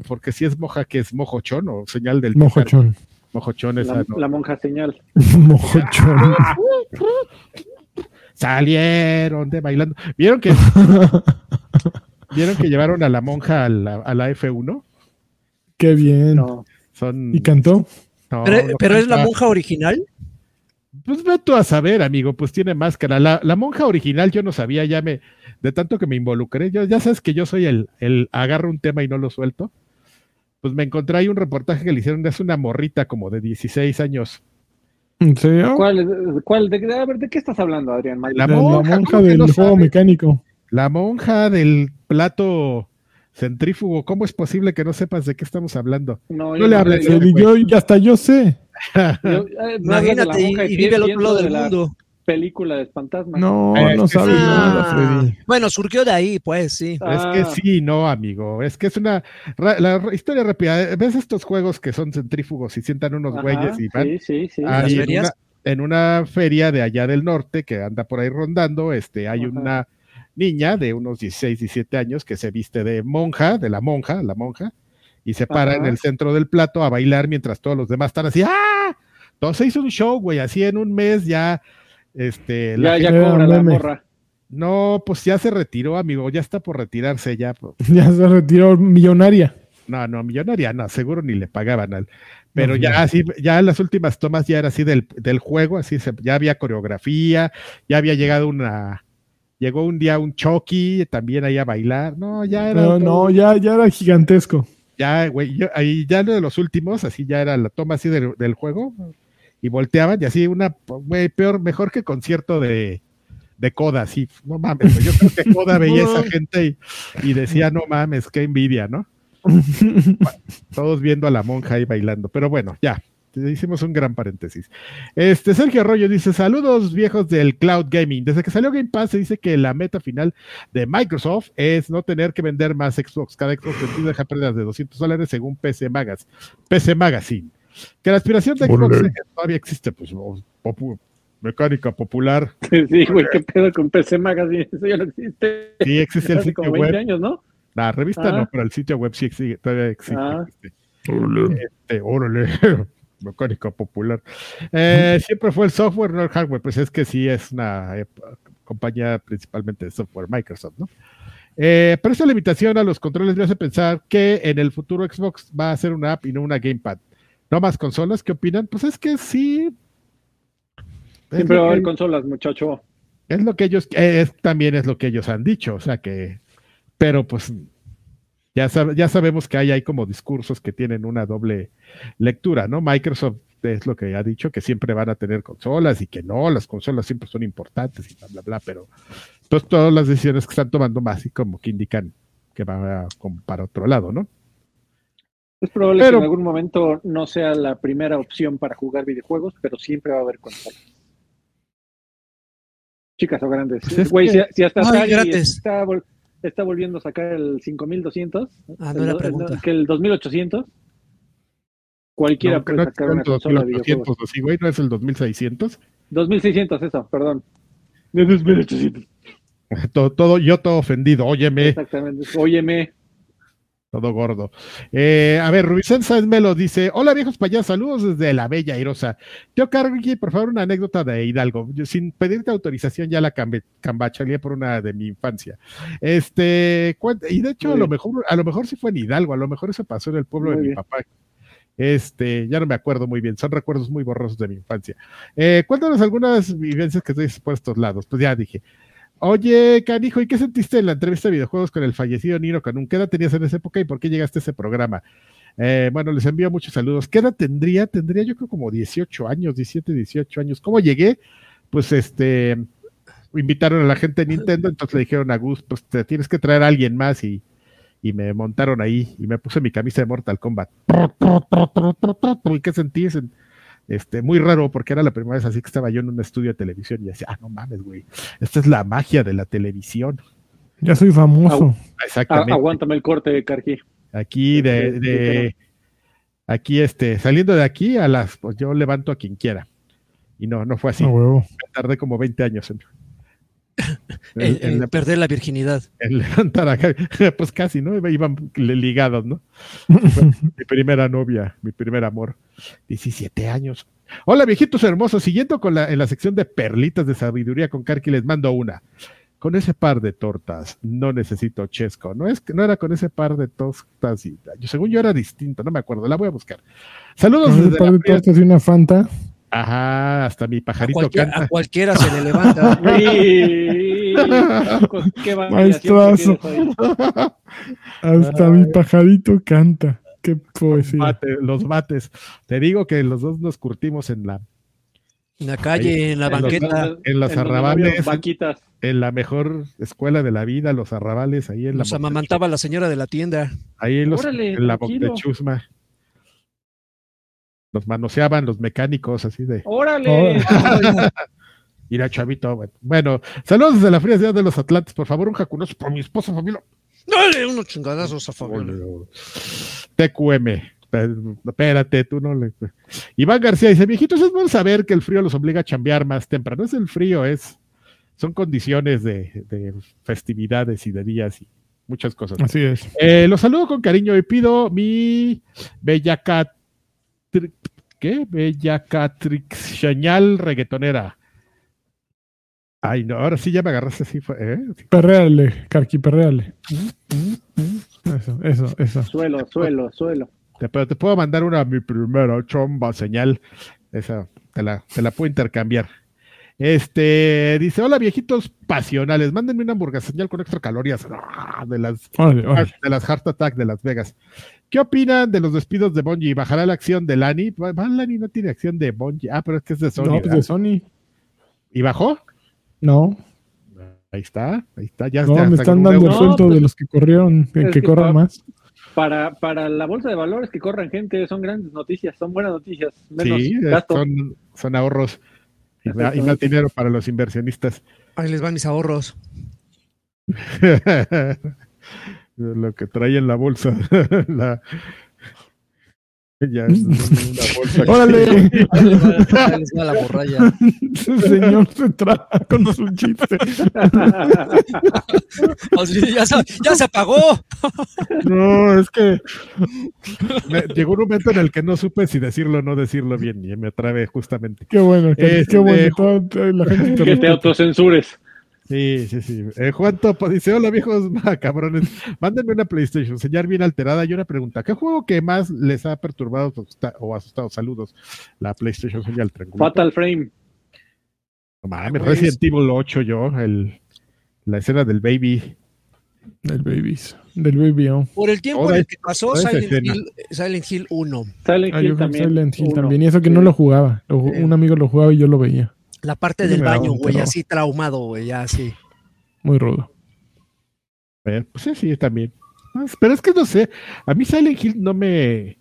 porque si es moja, que es mojochón o señal del... Mojochón. Mojochón es la, la, monja señal. mojochón. Salieron de bailando. ¿Vieron que... ¿Vieron que llevaron a la monja a la, F1? Qué bien. ¿Y cantó? pero, es la monja original. Pues ve tú a saber, amigo, pues tiene máscara. La, la, monja original yo no sabía, ya me, de tanto que me involucré, yo, ya sabes que yo soy el, el agarro un tema y no lo suelto. Pues me encontré ahí un reportaje que le hicieron, es una morrita como de 16 años. ¿En serio? ¿Cuál, cuál de, a ver, ¿de qué estás hablando, Adrián? La monja, del juego mecánico. La monja del plato centrífugo. ¿Cómo es posible que no sepas de qué estamos hablando? No, le hables. Yo, yo, hasta yo sé. Eh, Imagínate, y, vive al otro lado del mundo. Película de fantasmas. No, no sabes nada, Freddy. Bueno, surgió de ahí, pues, sí. Es que ah. sí, no, amigo. Es que es una. La historia rápida. ¿Ves estos juegos que son centrífugos y sientan unos güeyes y van? Sí, sí, sí. en, una, feria de allá del norte que anda por ahí rondando, este, hay una niña de unos 16, 17 años que se viste de monja, de la monja, la monja, y se para en el centro del plato a bailar mientras todos los demás están así, ¡ah! Entonces hizo un show, güey, así en un mes ya, este... Ya, ya cobra la morra. No, pues ya se retiró, amigo, ya está por retirarse ya. Ya se retiró millonaria. No, no, millonaria, no, seguro ni le pagaban al. Pero ya así, ya las últimas tomas ya era así del, del juego, así se, ya había coreografía, ya había llegado una, llegó un día un Chucky también ahí a bailar. No, ya era. No, no, ya, ya era gigantesco. Ya, güey, ahí ya de los últimos, así ya era la toma así del, juego. Y volteaban y así una, güey, peor, mejor que concierto de, de Coda, sí. No mames, yo creo que Coda veía a esa gente y, decía, no mames, qué envidia, ¿no? todos viendo a la monja ahí bailando. Pero bueno, ya, hicimos un gran paréntesis. Este Sergio Arroyo dice: Saludos viejos del cloud gaming. Desde que salió Game Pass se dice que la meta final de Microsoft es no tener que vender más Xbox. Cada Xbox vendido deja pérdidas de 200 dólares según PC Magazine. PC Magazine. Que la aspiración de Xbox todavía existe, pues mecánica popular. Sí, güey, qué pedo con PC Magazine, eso ya no existe. Sí, existe el sitio web. años, ¿no? La revista no, ah. pero el sitio web sí existe, todavía existe. Ah. Este, órale. mecánica popular. Eh, siempre fue el software, no el hardware, pues es que sí es una eh, compañía principalmente de software, Microsoft, ¿no? Eh, pero esta limitación a los controles me hace pensar que en el futuro Xbox va a ser una app y no una gamepad. ¿No más consolas? ¿Qué opinan? Pues es que sí. Siempre va a haber consolas, muchacho. Es lo que ellos, es, también es lo que ellos han dicho, o sea que, pero pues ya, ya sabemos que hay, hay como discursos que tienen una doble lectura, ¿no? Microsoft es lo que ha dicho, que siempre van a tener consolas y que no, las consolas siempre son importantes y bla, bla, bla, pero pues, todas las decisiones que están tomando más y como que indican que va para otro lado, ¿no? Es probable que en algún momento no sea la primera opción para jugar videojuegos, pero siempre va a haber consolas. Chicas o grandes. Pues Güey, si, hasta está, está volviendo a sacar el 5200. Ah, no pregunta. Que el 2800. Cualquiera puede sacar una consola de videojuegos. Así, güey, ¿no es el 2600? 2600, eso, perdón. De 2800. Todo, todo, yo todo ofendido, óyeme. Exactamente, óyeme. Todo gordo. Eh, a ver, Rubicén Sáenz Melo dice: Hola viejos payasos, saludos desde la Bella Airosa. Teo Cargui, por favor, una anécdota de Hidalgo. sin pedirte autorización, ya la cambacharía por una de mi infancia. Este, y de hecho, a lo mejor, a lo mejor sí fue en Hidalgo, a lo mejor eso pasó en el pueblo de mi papá. Este, ya no me acuerdo muy bien, son recuerdos muy borrosos de mi infancia. Eh, cuéntanos algunas vivencias que estoy por estos lados. Pues ya dije, Oye, canijo, ¿y qué sentiste en la entrevista de videojuegos con el fallecido Nino Canun? ¿Qué edad tenías en esa época y por qué llegaste a ese programa? Eh, bueno, les envío muchos saludos. ¿Qué edad tendría? Tendría yo creo como 18 años, 17, 18 años. ¿Cómo llegué? Pues este, invitaron a la gente de Nintendo, entonces le dijeron a Gus, pues te tienes que traer a alguien más y, y me montaron ahí y me puse mi camisa de Mortal Kombat. ¿Y qué sentí? Este, muy raro porque era la primera vez así que estaba yo en un estudio de televisión y decía, ah, no mames, güey, esta es la magia de la televisión. Ya soy famoso. Exactamente. aguántame el corte, Carqui. Aquí de, de, aquí este, saliendo de aquí a las, pues yo levanto a quien quiera. Y no, no fue así. tardé como 20 años en, en, perder la virginidad. En levantar acá, pues casi, ¿no? Iban ligados, ¿no? mi primera novia, mi primer amor. 17 años. Hola, viejitos hermosos. Siguiendo con la, en la sección de perlitas de sabiduría con Karki, les mando una. Con ese par de tortas, no necesito chesco. No es que no era con ese par de tortas. Y, yo, según yo era distinto, no me acuerdo. La voy a buscar. Saludos. Desde par de tortas y una fanta. Ajá, hasta mi pajarito canta. A cualquiera se le levanta. Maestrazo. Hasta mi pajarito canta. Qué poesía. Los, bates. Te digo que los dos nos curtimos en la. En la calle, en la banqueta. en los arrabales. En la mejor escuela de la vida, los arrabales. Ahí en Nos amamantaba la señora de la tienda. Ahí en, los, en la de Chusma los manoseaban los mecánicos así de. ¡Órale! Mira, chavito. Bueno, saludos desde la fría ciudad de los Atlantes. Por favor, un jacunoso por mi esposa Fabiola. Dale unos chingadazos a Fabiola. TQM. Espérate, tú no le. Iván García dice: Viejitos, es bueno saber que el frío los obliga a chambear más temprano. No es el frío, es. Son condiciones de, festividades y de días y muchas cosas. Así es. Eh, los saludo con cariño y pido mi Bellacat ¿qué? Bella Catrix señal reggaetonera. Ay, no, ahora sí ya me agarraste así. ¿eh? Perreale, Carqui, perreale. Eso, eso, eso. Suelo, suelo, suelo. Te, pero te puedo mandar una, mi primera chomba señal. Esa, te la, te la puedo intercambiar. Este dice: Hola viejitos pasionales, mándenme una hamburguesa señal con extra calorías ah, de las, de las Heart Attack de Las Vegas. ¿Qué opinan de los despidos de Bungie? ¿Bajará la acción de Lani? Lani no tiene acción de Bungie. Ah, pero es que es de Sony. No, pues de Sony. ¿Y bajó? No. Ahí está, ahí está. Ya no, me están dando el sueldo de pues, los que corrieron, en que, corran más. Para, para la bolsa de valores que corran gente, son grandes noticias, son buenas noticias. Menos sí, Son, son ahorros y, y más dinero para los inversionistas. Ahí les van mis ahorros. lo que trae en la bolsa. la, ya una bolsa. ¡Órale! la borralla. señor se trata con su chiste. ya, se, ya se apagó. No, es que llegó un momento en el que no supe si decirlo o no decirlo bien y me atrave justamente. Qué bueno, qué, qué bueno. Toda la gente que te autocensures. Sí, sí, sí. Eh, Juan Topo dice: Hola viejos cabrones, mándenme una PlayStation, señal bien alterada. Y una pregunta: ¿qué juego que más les ha perturbado o asustado? Saludos, la PlayStation señal triangular. Fatal Frame. No mames, Resident Evil 8 yo, el, la escena del baby. Del babies, del baby. Oh. Por el tiempo en el que pasó Silent Hill, Silent Hill, 1. Silent ah, Hill también. Silent Hill también. Y eso que no lo jugaba. Un amigo lo jugaba y yo lo veía. La parte del baño, güey, así traumado, güey, ya así. Muy rudo. pues sí, sí, también. Pero es que no sé, a mí Silent Hill no me,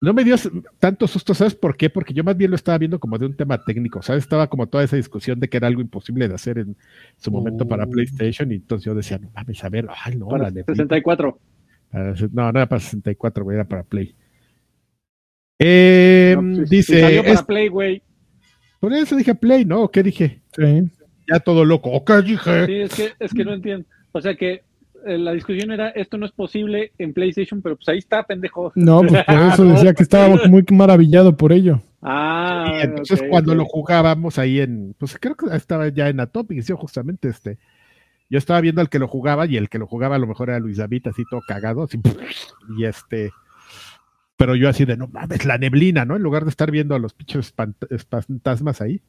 no me dio tanto susto, ¿sabes por qué? Porque yo más bien lo estaba viendo como de un tema técnico, ¿sabes? Estaba como toda esa discusión de que era algo imposible de hacer en su momento para oh. PlayStation y entonces yo decía, no mames, a ver, ay, no, para 64. no, no era para 64, güey, era para Play. Eh, pues, dice... Salió para Play, güey. Por eso dije Play, ¿no? ¿Qué dije? Sí. Ya todo loco. ¿Qué dije? Sí, es que, es que no entiendo. O sea que eh, la discusión era, esto no es posible en PlayStation, pero pues ahí está, pendejo. No, pues por eso decía que estaba muy maravillado por ello. Ah, entonces cuando lo jugábamos ahí en, pues creo que estaba ya en Atopic, sí, justamente este. Yo estaba viendo al que lo jugaba y el que lo jugaba a lo mejor era Luis David, así todo cagado, así, y este, pero yo así de, no mames, la neblina, ¿no? En lugar de estar viendo a los pinches fantasmas ahí.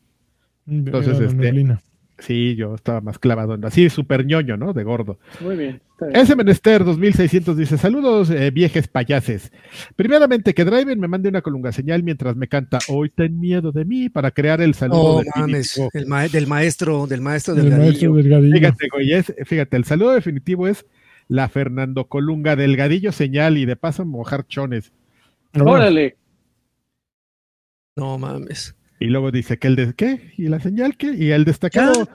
Entonces, este, Sí, yo estaba más clavado en así, súper ñoño, ¿no? De gordo. Muy bien. Ese menester 2600 dice: Saludos, eh, viejes payases. Primeramente, que Driver me mande una colunga señal mientras me canta Hoy ten miedo de mí para crear el saludo oh, mames, el del maestro, del maestro del, gadillo. Fíjate, güey, fíjate, el saludo definitivo es la Fernando Colunga Delgadillo señal y de paso mojar chones. Órale. No mames. Y luego dice que el de qué? ¿Y la señal qué? ¿Y el destacado?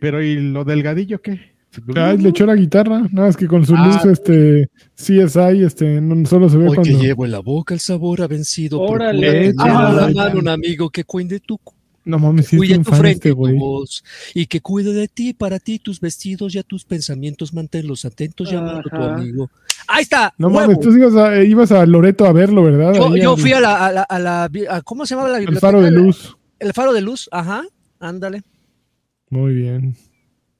pero ¿y lo delgadillo qué? Ah, le echó la guitarra, nada es que con su ah. luz este CSI este no solo se ve Hoy que llevo en la boca el sabor ha vencido Órale. ah, un amigo que cuide tu no mames, sí cuide tu frente, este tu voz, y que cuide de ti, para ti, tus vestidos, ya tus pensamientos, manténlos atentos, llamando a tu amigo. Ahí está. No mames, tú ibas a, ibas a, Loreto a verlo, ¿verdad? Yo, fui a la, a la, ¿cómo se llamaba la biblioteca? El faro de luz. El faro de luz, ajá, ándale. Muy bien.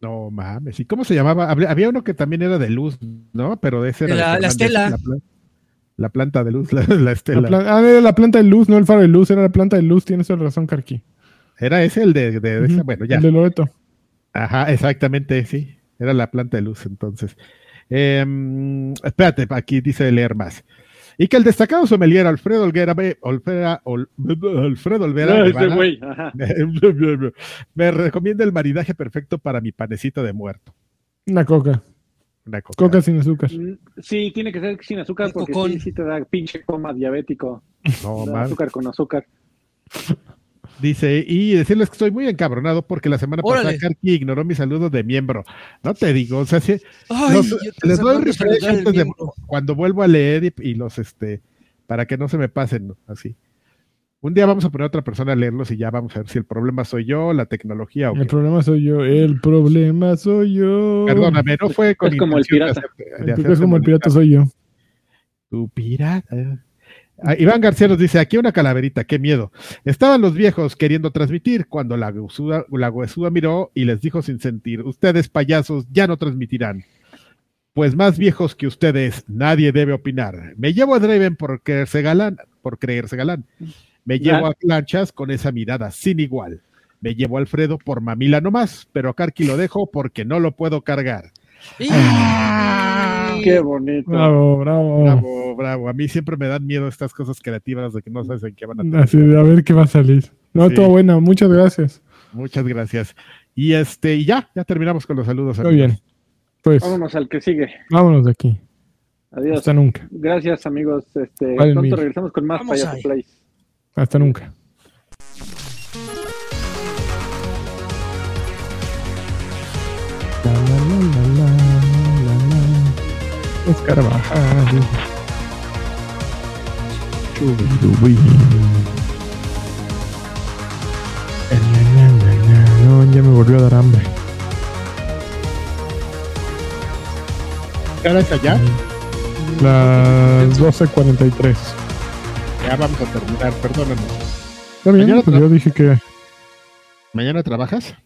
No mames, ¿y cómo se llamaba? Había uno que también era de luz, ¿no? Pero de ese era. La, estela. La, planta de luz, la, estela. ah, era la planta de luz, no el faro de luz, era la planta de luz, tienes razón, Carqui. Era ese el de, de, bueno, ya. El de Loreto. Ajá, exactamente, sí. Era la planta de luz, entonces. Em, espérate, aquí dice leer más. Y que el destacado sommelier Alfredo Olguera, Olfera, Alfredo Olvera me, recomienda el maridaje perfecto para mi panecito de muerto. Una coca. Una coca. Coca sin azúcar. Mm, sí, tiene que ser sin azúcar porque sí, sí, te da pinche coma diabético. No, azúcar con azúcar. Dice, y decirles que estoy muy encabronado porque la semana pasada Karki ignoró mi saludo de miembro. No te digo, o sea, si les doy refresh antes de cuando vuelvo a leer y, los, este, para que no se me pasen, así. Un día vamos a poner a otra persona a leerlos y ya vamos a ver si el problema soy yo, la tecnología o El problema soy yo, el problema soy yo. Perdóname, no fue con es como el pirata. es como el pirata soy yo. Tu pirata. Ah, Iván García nos dice, aquí una calaverita, qué miedo. Estaban los viejos queriendo transmitir cuando la huesuda, la miró y les dijo sin sentir, ustedes payasos ya no transmitirán. Pues más viejos que ustedes, nadie debe opinar. Me llevo a Draven por creerse galán, por creerse galán. Me llevo a Planchas con esa mirada sin igual. Me llevo a Alfredo por mamila nomás, pero a Karki lo dejo porque no lo puedo cargar. Qué bonito. Bravo, bravo. Bravo, bravo. A mí siempre me dan miedo estas cosas creativas de que no sabes en qué van a tener. Así de a ver qué va a salir. No, todo bueno. Muchas gracias. Muchas gracias. Y este, y ya, ya terminamos con los saludos. Muy bien. Pues. Vámonos al que sigue. Vámonos de aquí. Adiós. Hasta nunca. Gracias, amigos. Este, pronto regresamos con más Payaso Play. Hasta nunca. Carvajal. No, ya me volvió a dar hambre. ¿Qué hora es allá? Las 12.43. Ya vamos a terminar, perdónanos. Está bien, pues yo dije que. ¿Mañana trabajas?